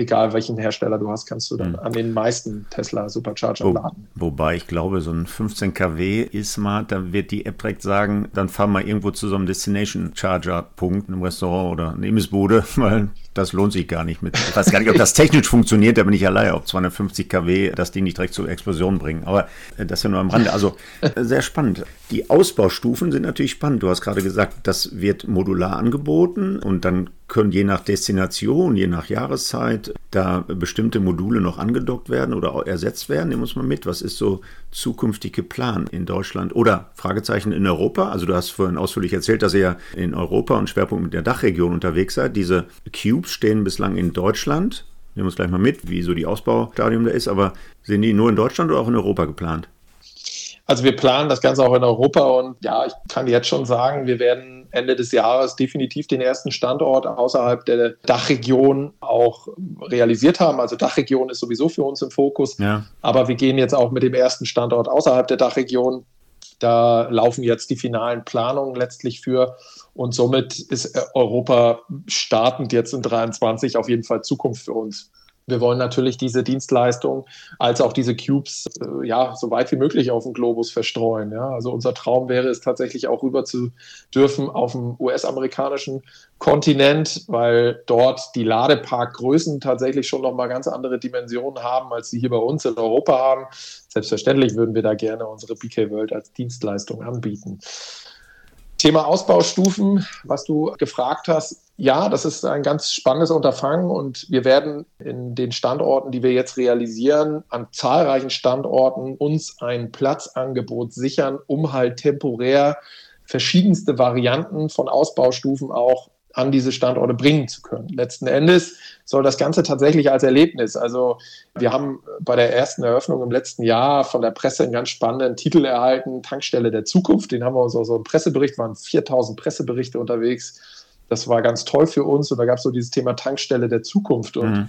egal welchen Hersteller du hast, kannst du dann mhm. an den meisten Tesla Supercharger Wo, laden. Wobei ich glaube, so ein 15 kW E-Smart, da wird die App direkt sagen, dann fahr mal irgendwo zu so einem Destination Charger Punkt, einem Restaurant oder eine Imbissbude, weil das lohnt sich gar nicht mit. Ich weiß gar nicht, ob das technisch funktioniert, da bin ich allein, ob 250 kW das Ding nicht direkt zur Explosion bringen. Aber äh, das ist ja nur am Rande. Also äh, sehr spannend. Die Ausbaustufen sind natürlich spannend. Du hast gerade gesagt, das wird modular angeboten und dann können je nach Destination, je nach Jahreszeit da bestimmte Module noch angedockt werden oder ersetzt werden. Nehmen wir uns mal mit. Was ist so zukünftige Plan in Deutschland oder Fragezeichen in Europa? Also du hast vorhin ausführlich erzählt, dass ihr in Europa und Schwerpunkt mit der Dachregion unterwegs seid. Diese Cubes stehen bislang in Deutschland. Nehmen wir uns gleich mal mit, wie so die Ausbaustadium da ist. Aber sind die nur in Deutschland oder auch in Europa geplant? Also wir planen das Ganze auch in Europa und ja, ich kann jetzt schon sagen, wir werden Ende des Jahres definitiv den ersten Standort außerhalb der Dachregion auch realisiert haben. Also Dachregion ist sowieso für uns im Fokus, ja. aber wir gehen jetzt auch mit dem ersten Standort außerhalb der Dachregion. Da laufen jetzt die finalen Planungen letztlich für und somit ist Europa startend jetzt in 23 auf jeden Fall Zukunft für uns. Wir wollen natürlich diese Dienstleistung als auch diese Cubes äh, ja so weit wie möglich auf dem Globus verstreuen. Ja. Also unser Traum wäre es tatsächlich auch rüber zu dürfen auf dem US-amerikanischen Kontinent, weil dort die Ladeparkgrößen tatsächlich schon noch mal ganz andere Dimensionen haben, als sie hier bei uns in Europa haben. Selbstverständlich würden wir da gerne unsere BK World als Dienstleistung anbieten. Thema Ausbaustufen, was du gefragt hast. Ja, das ist ein ganz spannendes Unterfangen und wir werden in den Standorten, die wir jetzt realisieren, an zahlreichen Standorten uns ein Platzangebot sichern, um halt temporär verschiedenste Varianten von Ausbaustufen auch an diese Standorte bringen zu können. Letzten Endes soll das Ganze tatsächlich als Erlebnis. Also wir haben bei der ersten Eröffnung im letzten Jahr von der Presse einen ganz spannenden Titel erhalten, Tankstelle der Zukunft. Den haben wir uns auch so im Pressebericht, waren 4000 Presseberichte unterwegs. Das war ganz toll für uns und da gab es so dieses Thema Tankstelle der Zukunft. Und mhm.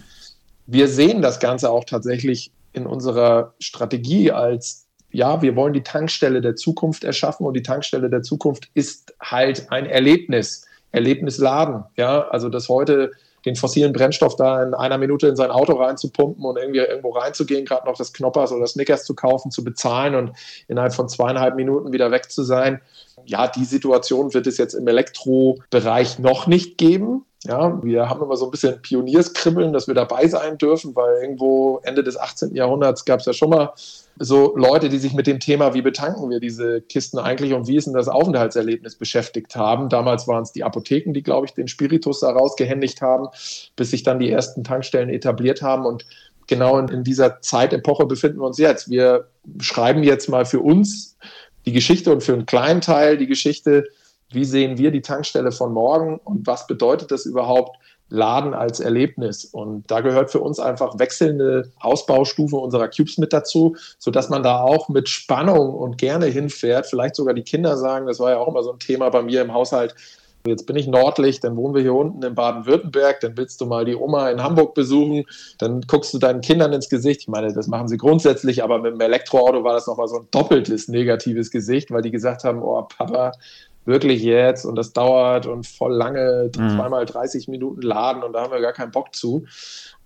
wir sehen das Ganze auch tatsächlich in unserer Strategie als ja, wir wollen die Tankstelle der Zukunft erschaffen und die Tankstelle der Zukunft ist halt ein Erlebnis. Erlebnisladen. Ja, also dass heute den fossilen Brennstoff da in einer Minute in sein Auto reinzupumpen und irgendwie irgendwo reinzugehen, gerade noch das Knoppers oder Snickers zu kaufen, zu bezahlen und innerhalb von zweieinhalb Minuten wieder weg zu sein. Ja, die Situation wird es jetzt im Elektrobereich noch nicht geben. Ja, wir haben immer so ein bisschen Pionierskribbeln, dass wir dabei sein dürfen, weil irgendwo Ende des 18. Jahrhunderts gab es ja schon mal so Leute, die sich mit dem Thema, wie betanken wir diese Kisten eigentlich und wie ist denn das Aufenthaltserlebnis beschäftigt haben. Damals waren es die Apotheken, die, glaube ich, den Spiritus da rausgehändigt haben, bis sich dann die ersten Tankstellen etabliert haben. Und genau in, in dieser Zeitepoche befinden wir uns jetzt. Wir schreiben jetzt mal für uns die Geschichte und für einen kleinen Teil die Geschichte, wie sehen wir die Tankstelle von morgen und was bedeutet das überhaupt Laden als Erlebnis. Und da gehört für uns einfach wechselnde Ausbaustufe unserer Cubes mit dazu, sodass man da auch mit Spannung und gerne hinfährt. Vielleicht sogar die Kinder sagen, das war ja auch immer so ein Thema bei mir im Haushalt. Jetzt bin ich nordlich, dann wohnen wir hier unten in Baden-Württemberg, dann willst du mal die Oma in Hamburg besuchen, dann guckst du deinen Kindern ins Gesicht. Ich meine, das machen sie grundsätzlich, aber mit dem Elektroauto war das nochmal so ein doppeltes negatives Gesicht, weil die gesagt haben, oh Papa, wirklich jetzt und das dauert und voll lange, mhm. zweimal 30 Minuten laden und da haben wir gar keinen Bock zu.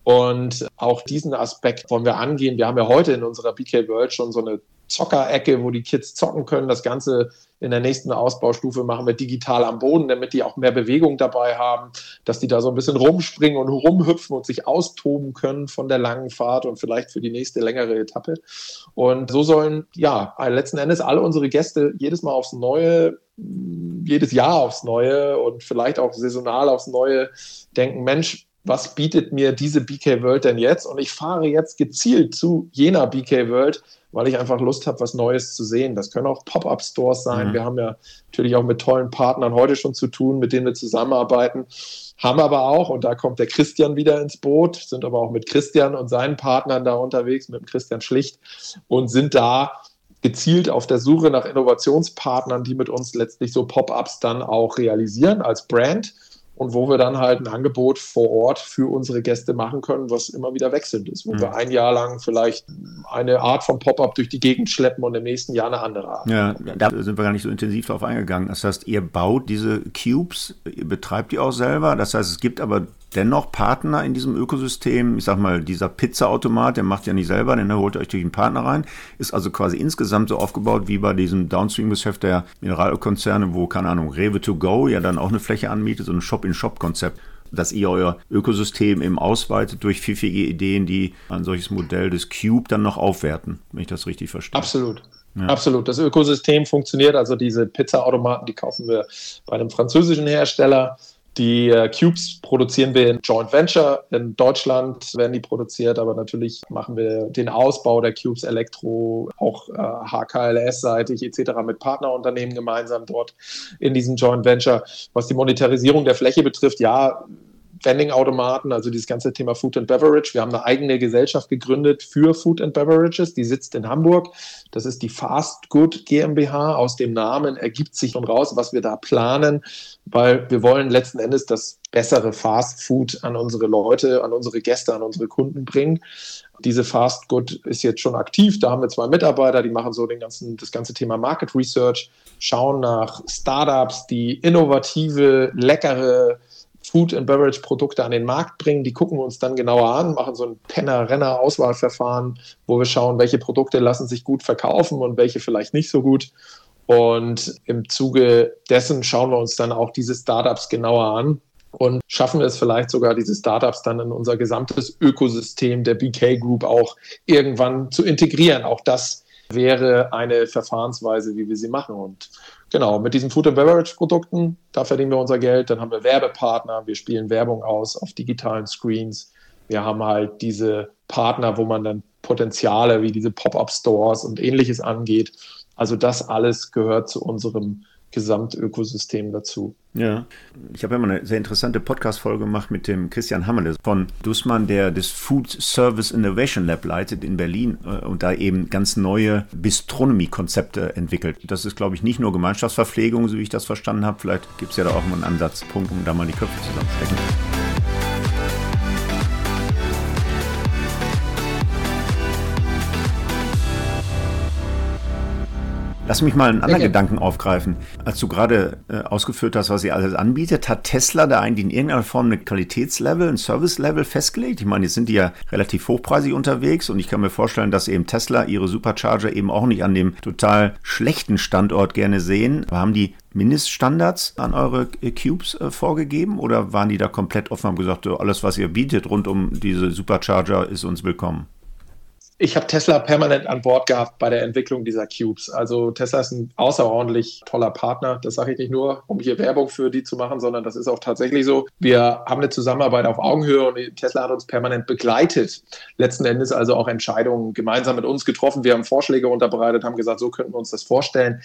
Und auch diesen Aspekt wollen wir angehen. Wir haben ja heute in unserer BK World schon so eine Zockerecke, wo die Kids zocken können. Das Ganze in der nächsten Ausbaustufe machen wir digital am Boden, damit die auch mehr Bewegung dabei haben, dass die da so ein bisschen rumspringen und rumhüpfen und sich austoben können von der langen Fahrt und vielleicht für die nächste längere Etappe. Und so sollen ja letzten Endes alle unsere Gäste jedes Mal aufs Neue jedes Jahr aufs Neue und vielleicht auch saisonal aufs Neue denken, Mensch, was bietet mir diese BK World denn jetzt? Und ich fahre jetzt gezielt zu jener BK World, weil ich einfach Lust habe, was Neues zu sehen. Das können auch Pop-up-Stores sein. Mhm. Wir haben ja natürlich auch mit tollen Partnern heute schon zu tun, mit denen wir zusammenarbeiten. Haben aber auch, und da kommt der Christian wieder ins Boot, sind aber auch mit Christian und seinen Partnern da unterwegs, mit dem Christian Schlicht und sind da gezielt auf der Suche nach Innovationspartnern, die mit uns letztlich so Pop-ups dann auch realisieren als Brand und wo wir dann halt ein Angebot vor Ort für unsere Gäste machen können, was immer wieder wechselnd ist, wo mhm. wir ein Jahr lang vielleicht eine Art von Pop-up durch die Gegend schleppen und im nächsten Jahr eine andere Art. Ja, da sind wir gar nicht so intensiv drauf eingegangen. Das heißt, ihr baut diese Cubes, ihr betreibt die auch selber. Das heißt, es gibt aber dennoch Partner in diesem Ökosystem. Ich sag mal, dieser Pizza-Automat, der macht ja nicht selber, den holt ihr euch durch einen Partner rein. Ist also quasi insgesamt so aufgebaut wie bei diesem Downstream-Geschäft der Mineralkonzerne, wo, keine Ahnung, Rewe to go ja dann auch eine Fläche anmietet, so ein Shop-in-Shop-Konzept dass ihr euer Ökosystem eben ausweitet durch pfiffige Ideen, die ein solches Modell des Cube dann noch aufwerten, wenn ich das richtig verstehe. Absolut. Ja. Absolut. Das Ökosystem funktioniert. Also diese Pizza-Automaten, die kaufen wir bei einem französischen Hersteller. Die äh, Cubes produzieren wir in Joint Venture. In Deutschland werden die produziert, aber natürlich machen wir den Ausbau der Cubes Elektro, auch äh, HKLS-seitig etc. mit Partnerunternehmen gemeinsam dort in diesem Joint Venture. Was die Monetarisierung der Fläche betrifft, ja, Vending-Automaten, also dieses ganze Thema Food and Beverage. Wir haben eine eigene Gesellschaft gegründet für Food and Beverages, die sitzt in Hamburg. Das ist die Fast Good GmbH. Aus dem Namen ergibt sich schon raus, was wir da planen, weil wir wollen letzten Endes das bessere Fast Food an unsere Leute, an unsere Gäste, an unsere Kunden bringen. Diese Fast Good ist jetzt schon aktiv. Da haben wir zwei Mitarbeiter, die machen so den ganzen, das ganze Thema Market Research, schauen nach Startups, die innovative, leckere Food and Beverage Produkte an den Markt bringen. Die gucken wir uns dann genauer an, machen so ein Penner-Renner-Auswahlverfahren, wo wir schauen, welche Produkte lassen sich gut verkaufen und welche vielleicht nicht so gut. Und im Zuge dessen schauen wir uns dann auch diese Startups genauer an und schaffen es vielleicht sogar, diese Startups dann in unser gesamtes Ökosystem der BK Group auch irgendwann zu integrieren. Auch das wäre eine Verfahrensweise, wie wir sie machen. Und Genau, mit diesen Food and Beverage Produkten, da verdienen wir unser Geld. Dann haben wir Werbepartner, wir spielen Werbung aus auf digitalen Screens. Wir haben halt diese Partner, wo man dann Potenziale wie diese Pop-up Stores und ähnliches angeht. Also das alles gehört zu unserem Gesamtökosystem dazu. Ja, ich habe ja mal eine sehr interessante Podcast-Folge gemacht mit dem Christian Hammerle von Dussmann, der das Food Service Innovation Lab leitet in Berlin äh, und da eben ganz neue Bistronomie-Konzepte entwickelt. Das ist, glaube ich, nicht nur Gemeinschaftsverpflegung, so wie ich das verstanden habe. Vielleicht gibt es ja da auch mal einen Ansatzpunkt, um da mal die Köpfe zusammenstecken. Lass mich mal einen anderen okay. Gedanken aufgreifen. Als du gerade äh, ausgeführt hast, was ihr alles anbietet, hat Tesla da eigentlich in irgendeiner Form ein Qualitätslevel, ein Service-Level festgelegt? Ich meine, jetzt sind die ja relativ hochpreisig unterwegs und ich kann mir vorstellen, dass eben Tesla ihre Supercharger eben auch nicht an dem total schlechten Standort gerne sehen. Aber haben die Mindeststandards an eure Cubes äh, vorgegeben oder waren die da komplett offen und haben gesagt, alles, was ihr bietet rund um diese Supercharger, ist uns willkommen? Ich habe Tesla permanent an Bord gehabt bei der Entwicklung dieser Cubes. Also Tesla ist ein außerordentlich toller Partner. Das sage ich nicht nur, um hier Werbung für die zu machen, sondern das ist auch tatsächlich so. Wir haben eine Zusammenarbeit auf Augenhöhe und Tesla hat uns permanent begleitet. Letzten Endes also auch Entscheidungen gemeinsam mit uns getroffen. Wir haben Vorschläge unterbreitet, haben gesagt, so könnten wir uns das vorstellen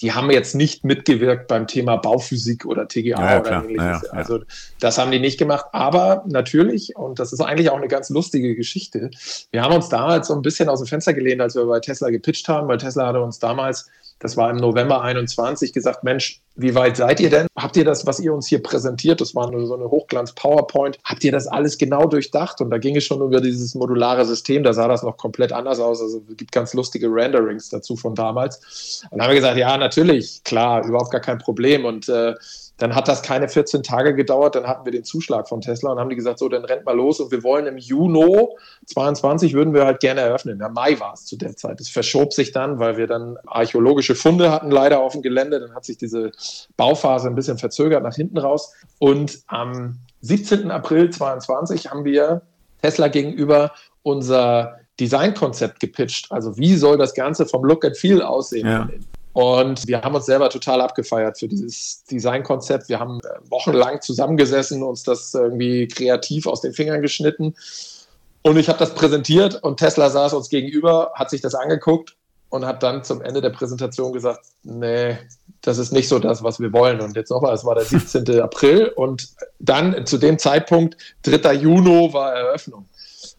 die haben jetzt nicht mitgewirkt beim Thema Bauphysik oder TGA ja, oder ähnliches. Ja, also das haben die nicht gemacht. Aber natürlich, und das ist eigentlich auch eine ganz lustige Geschichte, wir haben uns damals so ein bisschen aus dem Fenster gelehnt, als wir bei Tesla gepitcht haben, weil Tesla hatte uns damals das war im November 21, gesagt, Mensch, wie weit seid ihr denn? Habt ihr das, was ihr uns hier präsentiert, das war so eine Hochglanz-PowerPoint, habt ihr das alles genau durchdacht? Und da ging es schon über dieses modulare System, da sah das noch komplett anders aus. Also es gibt ganz lustige Renderings dazu von damals. Und dann haben wir gesagt, ja, natürlich, klar, überhaupt gar kein Problem. Und äh, dann hat das keine 14 Tage gedauert, dann hatten wir den Zuschlag von Tesla und haben die gesagt, so, dann rennt mal los und wir wollen im Juni 22 würden wir halt gerne eröffnen. Der Mai war es zu der Zeit. Es verschob sich dann, weil wir dann archäologische Funde hatten leider auf dem Gelände. Dann hat sich diese Bauphase ein bisschen verzögert nach hinten raus. Und am 17. April 22 haben wir Tesla gegenüber unser Designkonzept gepitcht. Also wie soll das Ganze vom Look and Feel aussehen? Ja Und wir haben uns selber total abgefeiert für dieses Designkonzept. Wir haben äh, wochenlang zusammengesessen, uns das irgendwie kreativ aus den Fingern geschnitten. Und ich habe das präsentiert und Tesla saß uns gegenüber, hat sich das angeguckt und hat dann zum Ende der Präsentation gesagt, nee, das ist nicht so das, was wir wollen. Und jetzt nochmal, es war der 17. April und dann zu dem Zeitpunkt, 3. Juni war Eröffnung.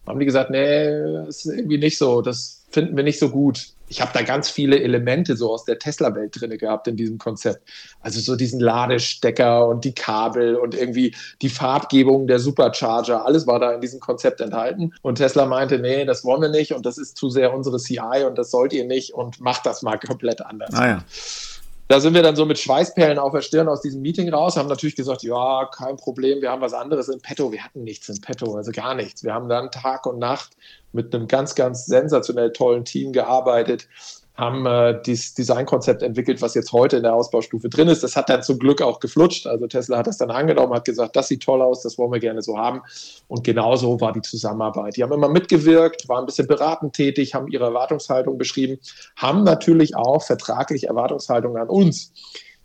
Haben die gesagt, nee, das ist irgendwie nicht so, das finden wir nicht so gut ich habe da ganz viele Elemente so aus der Tesla-Welt drin gehabt in diesem Konzept. Also so diesen Ladestecker und die Kabel und irgendwie die Farbgebung der Supercharger, alles war da in diesem Konzept enthalten. Und Tesla meinte, nee, das wollen wir nicht und das ist zu sehr unsere CI und das sollt ihr nicht und macht das mal komplett anders. Ah, ja da sind wir dann so mit Schweißperlen auf der Stirn aus diesem Meeting raus, haben natürlich gesagt, ja, kein Problem, wir haben was anderes in petto. Wir hatten nichts in petto, also gar nichts. Wir haben dann Tag und Nacht mit einem ganz, ganz sensationell tollen Team gearbeitet, haben äh, dieses Designkonzept entwickelt, was jetzt heute in der Ausbaustufe drin ist. Das hat dann zum Glück auch geflutscht. Also Tesla hat das dann angenommen, hat gesagt, das sieht toll aus, das wollen wir gerne so haben. Und genauso war die Zusammenarbeit. Die haben immer mitgewirkt, waren ein bisschen beratend tätig, haben ihre Erwartungshaltung beschrieben, haben natürlich auch vertraglich Erwartungshaltung an uns.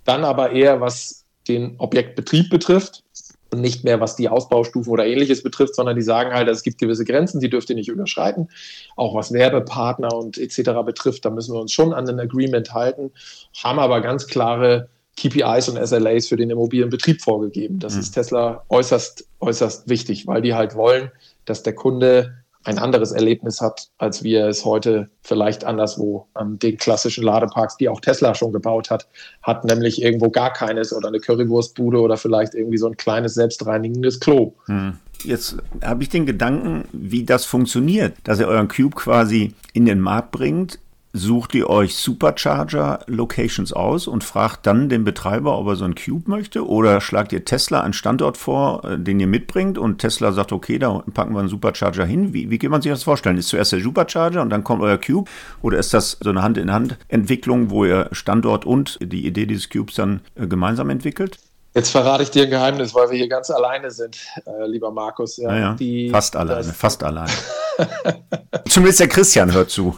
Dann aber eher, was den Objektbetrieb betrifft und nicht mehr, was die Ausbaustufen oder ähnliches betrifft, sondern die sagen halt, es gibt gewisse Grenzen, die dürft ihr nicht überschreiten. Auch was Werbepartner und etc. betrifft, da müssen wir uns schon an ein Agreement halten, haben aber ganz klare KPIs und SLAs für den Immobilienbetrieb vorgegeben. Das mhm. ist Tesla äußerst, äußerst wichtig, weil die halt wollen, dass der Kunde ein anderes Erlebnis hat, als wir es heute vielleicht anderswo an den klassischen Ladeparks, die auch Tesla schon gebaut hat, hat nämlich irgendwo gar keines oder eine Currywurstbude oder vielleicht irgendwie so ein kleines selbstreinigendes Klo. Hm. Jetzt habe ich den Gedanken, wie das funktioniert, dass ihr euren Cube quasi in den Markt bringt, sucht ihr euch Supercharger-Locations aus und fragt dann den Betreiber, ob er so einen Cube möchte? Oder schlagt ihr Tesla einen Standort vor, äh, den ihr mitbringt und Tesla sagt, okay, da packen wir einen Supercharger hin? Wie, wie kann man sich das vorstellen? Ist zuerst der Supercharger und dann kommt euer Cube? Oder ist das so eine Hand-in-Hand-Entwicklung, wo ihr Standort und die Idee dieses Cubes dann äh, gemeinsam entwickelt? Jetzt verrate ich dir ein Geheimnis, weil wir hier ganz alleine sind, äh, lieber Markus. Ja, ja, die, fast alleine, fast alleine. Zumindest der Christian hört zu.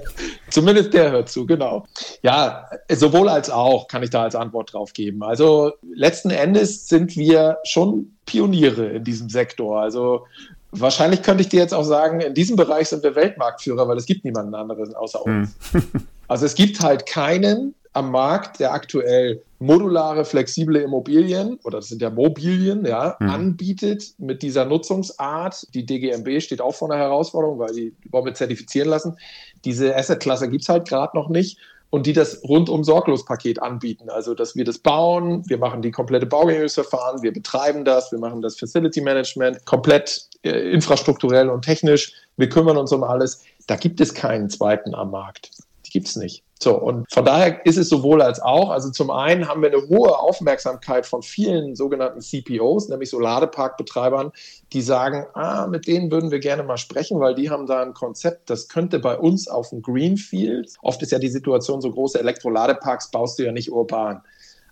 Zumindest der hört zu, genau. Ja, sowohl als auch kann ich da als Antwort drauf geben. Also letzten Endes sind wir schon Pioniere in diesem Sektor. Also wahrscheinlich könnte ich dir jetzt auch sagen, in diesem Bereich sind wir Weltmarktführer, weil es gibt niemanden anderen außer uns. Hm. also es gibt halt keinen am Markt, der aktuell modulare, flexible Immobilien oder das sind ja Mobilien, ja, mhm. anbietet mit dieser Nutzungsart. Die DGMB steht auch vor einer Herausforderung, weil die wollen wir zertifizieren lassen. Diese Assetklasse gibt es halt gerade noch nicht und die das rundum sorglos Paket anbieten. Also, dass wir das bauen, wir machen die komplette Baugenehmigungsverfahren, wir betreiben das, wir machen das Facility Management komplett äh, infrastrukturell und technisch. Wir kümmern uns um alles. Da gibt es keinen zweiten am Markt. Gibt es nicht. So, und von daher ist es sowohl als auch. Also zum einen haben wir eine hohe Aufmerksamkeit von vielen sogenannten CPOs, nämlich so Ladeparkbetreibern, die sagen, ah, mit denen würden wir gerne mal sprechen, weil die haben da ein Konzept, das könnte bei uns auf dem Greenfield. Oft ist ja die Situation, so große Elektroladeparks baust du ja nicht urban.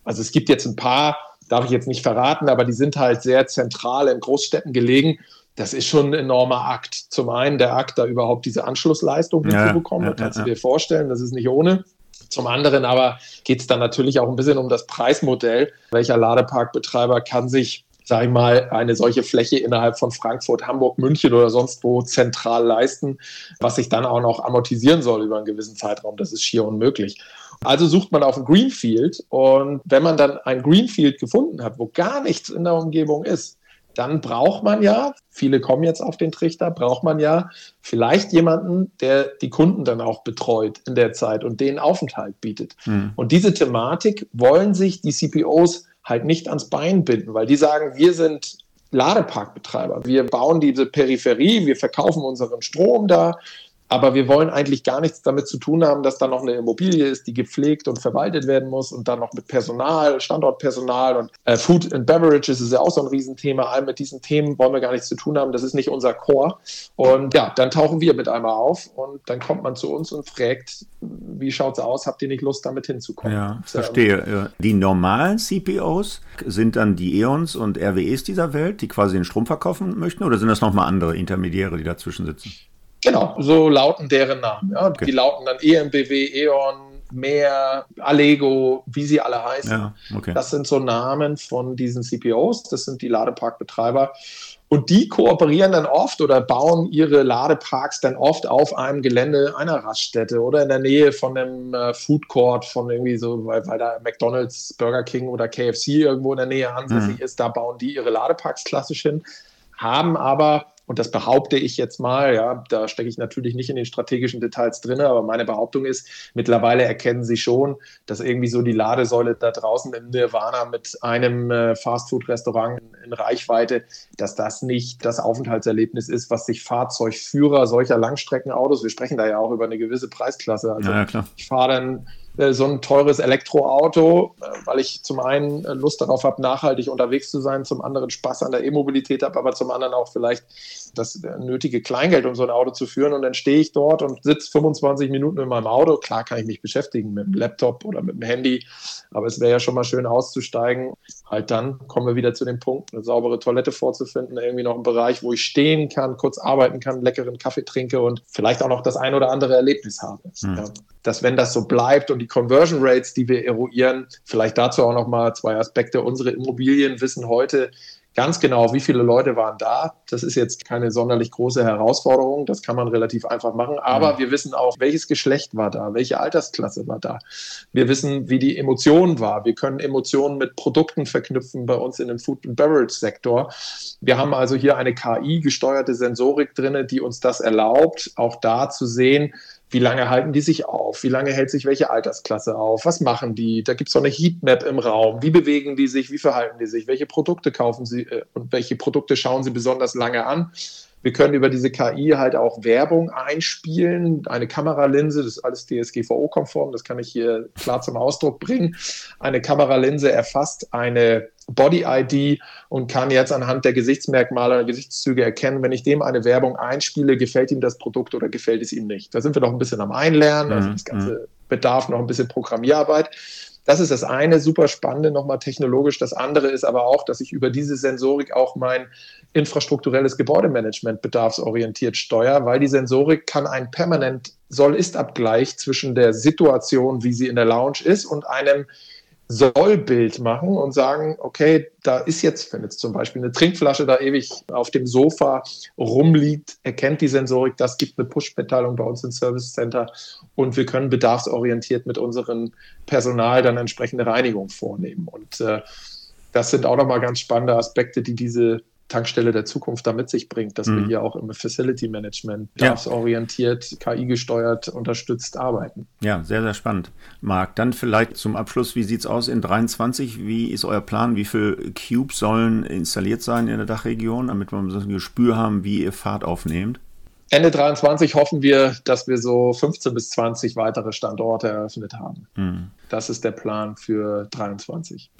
Also es gibt jetzt ein paar, darf ich jetzt nicht verraten, aber die sind halt sehr zentral in Großstädten gelegen das ist schon ein enormer Akt. Zum einen der Akt, da überhaupt diese Anschlussleistung ja, hinzubekommen, ja, kannst ja, du dir vorstellen, das ist nicht ohne. Zum anderen aber geht es dann natürlich auch ein bisschen um das Preismodell. Welcher Ladeparkbetreiber kann sich, sage ich mal, eine solche Fläche innerhalb von Frankfurt, Hamburg, München oder sonst wo zentral leisten, was sich dann auch noch amortisieren soll über einen gewissen Zeitraum? Das ist schier unmöglich. Also sucht man auf ein Greenfield und wenn man dann ein Greenfield gefunden hat, wo gar nichts in der Umgebung ist, dann braucht man ja, viele kommen jetzt auf den Trichter, braucht man ja vielleicht jemanden, der die Kunden dann auch betreut in der Zeit und denen Aufenthalt bietet. Mhm. Und diese Thematik wollen sich die CPOs halt nicht ans Bein binden, weil die sagen, wir sind Ladeparkbetreiber. Wir bauen diese Peripherie, wir verkaufen unseren Strom da, aber wir wollen eigentlich gar nichts damit zu tun haben, dass da noch eine Immobilie ist, die gepflegt und verwaltet werden muss und dann noch mit Personal, Standortpersonal und äh, Food and Beverages ist ja auch so ein Riesenthema. All mit diesen Themen wollen wir gar nichts zu tun haben. Das ist nicht unser Core. Und ja, dann tauchen wir mit einmal auf und dann kommt man zu uns und fragt, wie schaut es aus? Habt ihr nicht Lust, damit hinzukommen? Ja, verstehe. Die normalen CPOs sind dann die E.ONs und RWEs dieser Welt, die quasi den Strom verkaufen möchten, oder sind das nochmal andere Intermediäre, die dazwischen sitzen? Genau, so lauten deren Namen. Ja. Okay. Die lauten dann EMBW, E.ON, Mehr, Allego, wie sie alle heißen. Ja, okay. Das sind so Namen von diesen CPOs, das sind die Ladeparkbetreiber. Und die kooperieren dann oft oder bauen ihre Ladeparks dann oft auf einem Gelände einer Raststätte oder in der Nähe von einem äh, Food Court, von irgendwie so, weil, weil da McDonalds, Burger King oder KFC irgendwo in der Nähe ansässig mhm. ist, da bauen die ihre Ladeparks klassisch hin, haben aber und das behaupte ich jetzt mal, ja, da stecke ich natürlich nicht in den strategischen Details drin, aber meine Behauptung ist, mittlerweile erkennen sie schon, dass irgendwie so die Ladesäule da draußen im Nirvana mit einem äh, Fastfood-Restaurant in Reichweite, dass das nicht das Aufenthaltserlebnis ist, was sich Fahrzeugführer solcher Langstreckenautos, wir sprechen da ja auch über eine gewisse Preisklasse. Also ja, ja, ich fahre dann so ein teures Elektroauto, äh, weil ich zum einen äh, Lust darauf habe, nachhaltig unterwegs zu sein, zum anderen Spaß an der E-Mobilität habe, aber zum anderen auch vielleicht das nötige Kleingeld, um so ein Auto zu führen. Und dann stehe ich dort und sitze 25 Minuten in meinem Auto. Klar kann ich mich beschäftigen mit dem Laptop oder mit dem Handy, aber es wäre ja schon mal schön auszusteigen. Halt dann kommen wir wieder zu dem Punkt, eine saubere Toilette vorzufinden, irgendwie noch einen Bereich, wo ich stehen kann, kurz arbeiten kann, leckeren Kaffee trinke und vielleicht auch noch das ein oder andere Erlebnis habe. Mhm. Ja, dass wenn das so bleibt und die Conversion Rates, die wir eruieren, vielleicht dazu auch noch mal zwei Aspekte. Unsere Immobilien wissen heute ganz genau, wie viele Leute waren da. Das ist jetzt keine sonderlich große Herausforderung. Das kann man relativ einfach machen. Aber mhm. wir wissen auch, welches Geschlecht war da, welche Altersklasse war da. Wir wissen, wie die Emotion war. Wir können Emotionen mit Produkten verknüpfen bei uns in dem Food and Beverage Sektor. Wir haben also hier eine KI-gesteuerte Sensorik drin, die uns das erlaubt, auch da zu sehen, wie lange halten die sich auf? Wie lange hält sich welche Altersklasse auf? Was machen die? Da gibt es so eine Heatmap im Raum. Wie bewegen die sich? Wie verhalten die sich? Welche Produkte kaufen sie äh, und welche Produkte schauen sie besonders lange an? Wir können über diese KI halt auch Werbung einspielen. Eine Kameralinse, das ist alles DSGVO-konform, das kann ich hier klar zum Ausdruck bringen. Eine Kameralinse erfasst eine Body-ID und kann jetzt anhand der Gesichtsmerkmale oder Gesichtszüge erkennen, wenn ich dem eine Werbung einspiele, gefällt ihm das Produkt oder gefällt es ihm nicht. Da sind wir noch ein bisschen am Einlernen, also mhm, das Ganze mhm. bedarf noch ein bisschen Programmierarbeit. Das ist das eine, super spannende nochmal technologisch. Das andere ist aber auch, dass ich über diese Sensorik auch mein infrastrukturelles Gebäudemanagement bedarfsorientiert steuere, weil die Sensorik kann ein permanent Soll-Ist-Abgleich zwischen der Situation, wie sie in der Lounge ist, und einem Sollbild machen und sagen, okay, da ist jetzt, wenn jetzt zum Beispiel eine Trinkflasche da ewig auf dem Sofa rumliegt, erkennt die Sensorik, das gibt eine Push-Mitteilung bei uns im Service Center und wir können bedarfsorientiert mit unserem Personal dann entsprechende Reinigung vornehmen. Und äh, das sind auch nochmal ganz spannende Aspekte, die diese Tankstelle der Zukunft da mit sich bringt, dass mhm. wir hier auch im Facility Management bedarfsorientiert, ja. KI-gesteuert, unterstützt arbeiten. Ja, sehr, sehr spannend. Marc, dann vielleicht zum Abschluss, wie sieht es aus in 23? Wie ist euer Plan? Wie viele Cubes sollen installiert sein in der Dachregion, damit wir ein Gespür haben, wie ihr Fahrt aufnehmt? Ende 23 hoffen wir, dass wir so 15 bis 20 weitere Standorte eröffnet haben. Mhm. Das ist der Plan für 23.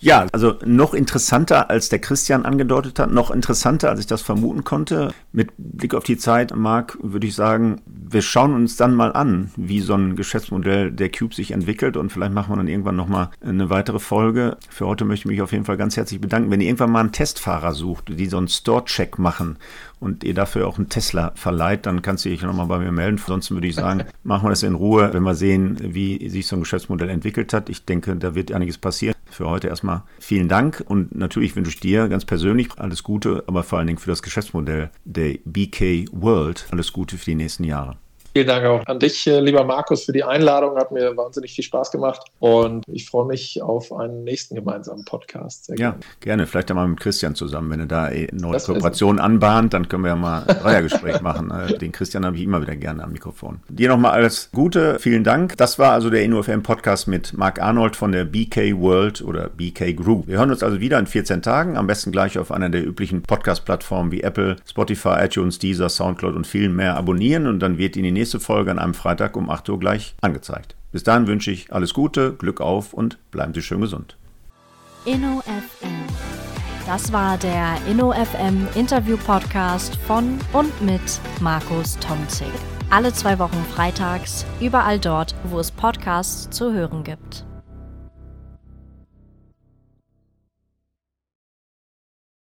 Ja, also noch interessanter, als der Christian angedeutet hat, noch interessanter, als ich das vermuten konnte. Mit Blick auf die Zeit, Marc, würde ich sagen, wir schauen uns dann mal an, wie so ein Geschäftsmodell der Cube sich entwickelt und vielleicht machen wir dann irgendwann nochmal eine weitere Folge. Für heute möchte ich mich auf jeden Fall ganz herzlich bedanken. Wenn ihr irgendwann mal einen Testfahrer sucht, die so einen Store-Check machen und ihr dafür auch einen Tesla verleiht, dann kannst du dich nochmal bei mir melden. Ansonsten würde ich sagen, machen wir das in Ruhe, wenn wir sehen, wie sich so ein Geschäftsmodell entwickelt hat. Ich denke, da wird einiges passieren. Für heute erstmal vielen Dank und natürlich wünsche ich dir ganz persönlich alles Gute, aber vor allen Dingen für das Geschäftsmodell der BK World alles Gute für die nächsten Jahre. Vielen Dank auch an dich, äh, lieber Markus, für die Einladung. Hat mir wahnsinnig viel Spaß gemacht und ich freue mich auf einen nächsten gemeinsamen Podcast. Sehr ja, gerne. gerne. Vielleicht einmal mit Christian zusammen. Wenn er da eine neue Kooperation anbahnt, dann können wir ja mal ein Dreiergespräch machen. Äh, den Christian habe ich immer wieder gerne am Mikrofon. Dir nochmal alles Gute. Vielen Dank. Das war also der InnoFM Podcast mit Marc Arnold von der BK World oder BK Group. Wir hören uns also wieder in 14 Tagen. Am besten gleich auf einer der üblichen Podcast-Plattformen wie Apple, Spotify, iTunes, Deezer, Soundcloud und vielen mehr abonnieren und dann wird Ihnen die nächste Folge an einem Freitag um 8 Uhr gleich angezeigt. Bis dahin wünsche ich alles Gute, Glück auf und bleiben Sie schön gesund. InnoFM. Das war der InnoFM Interview Podcast von und mit Markus Tomzig. Alle zwei Wochen freitags, überall dort, wo es Podcasts zu hören gibt.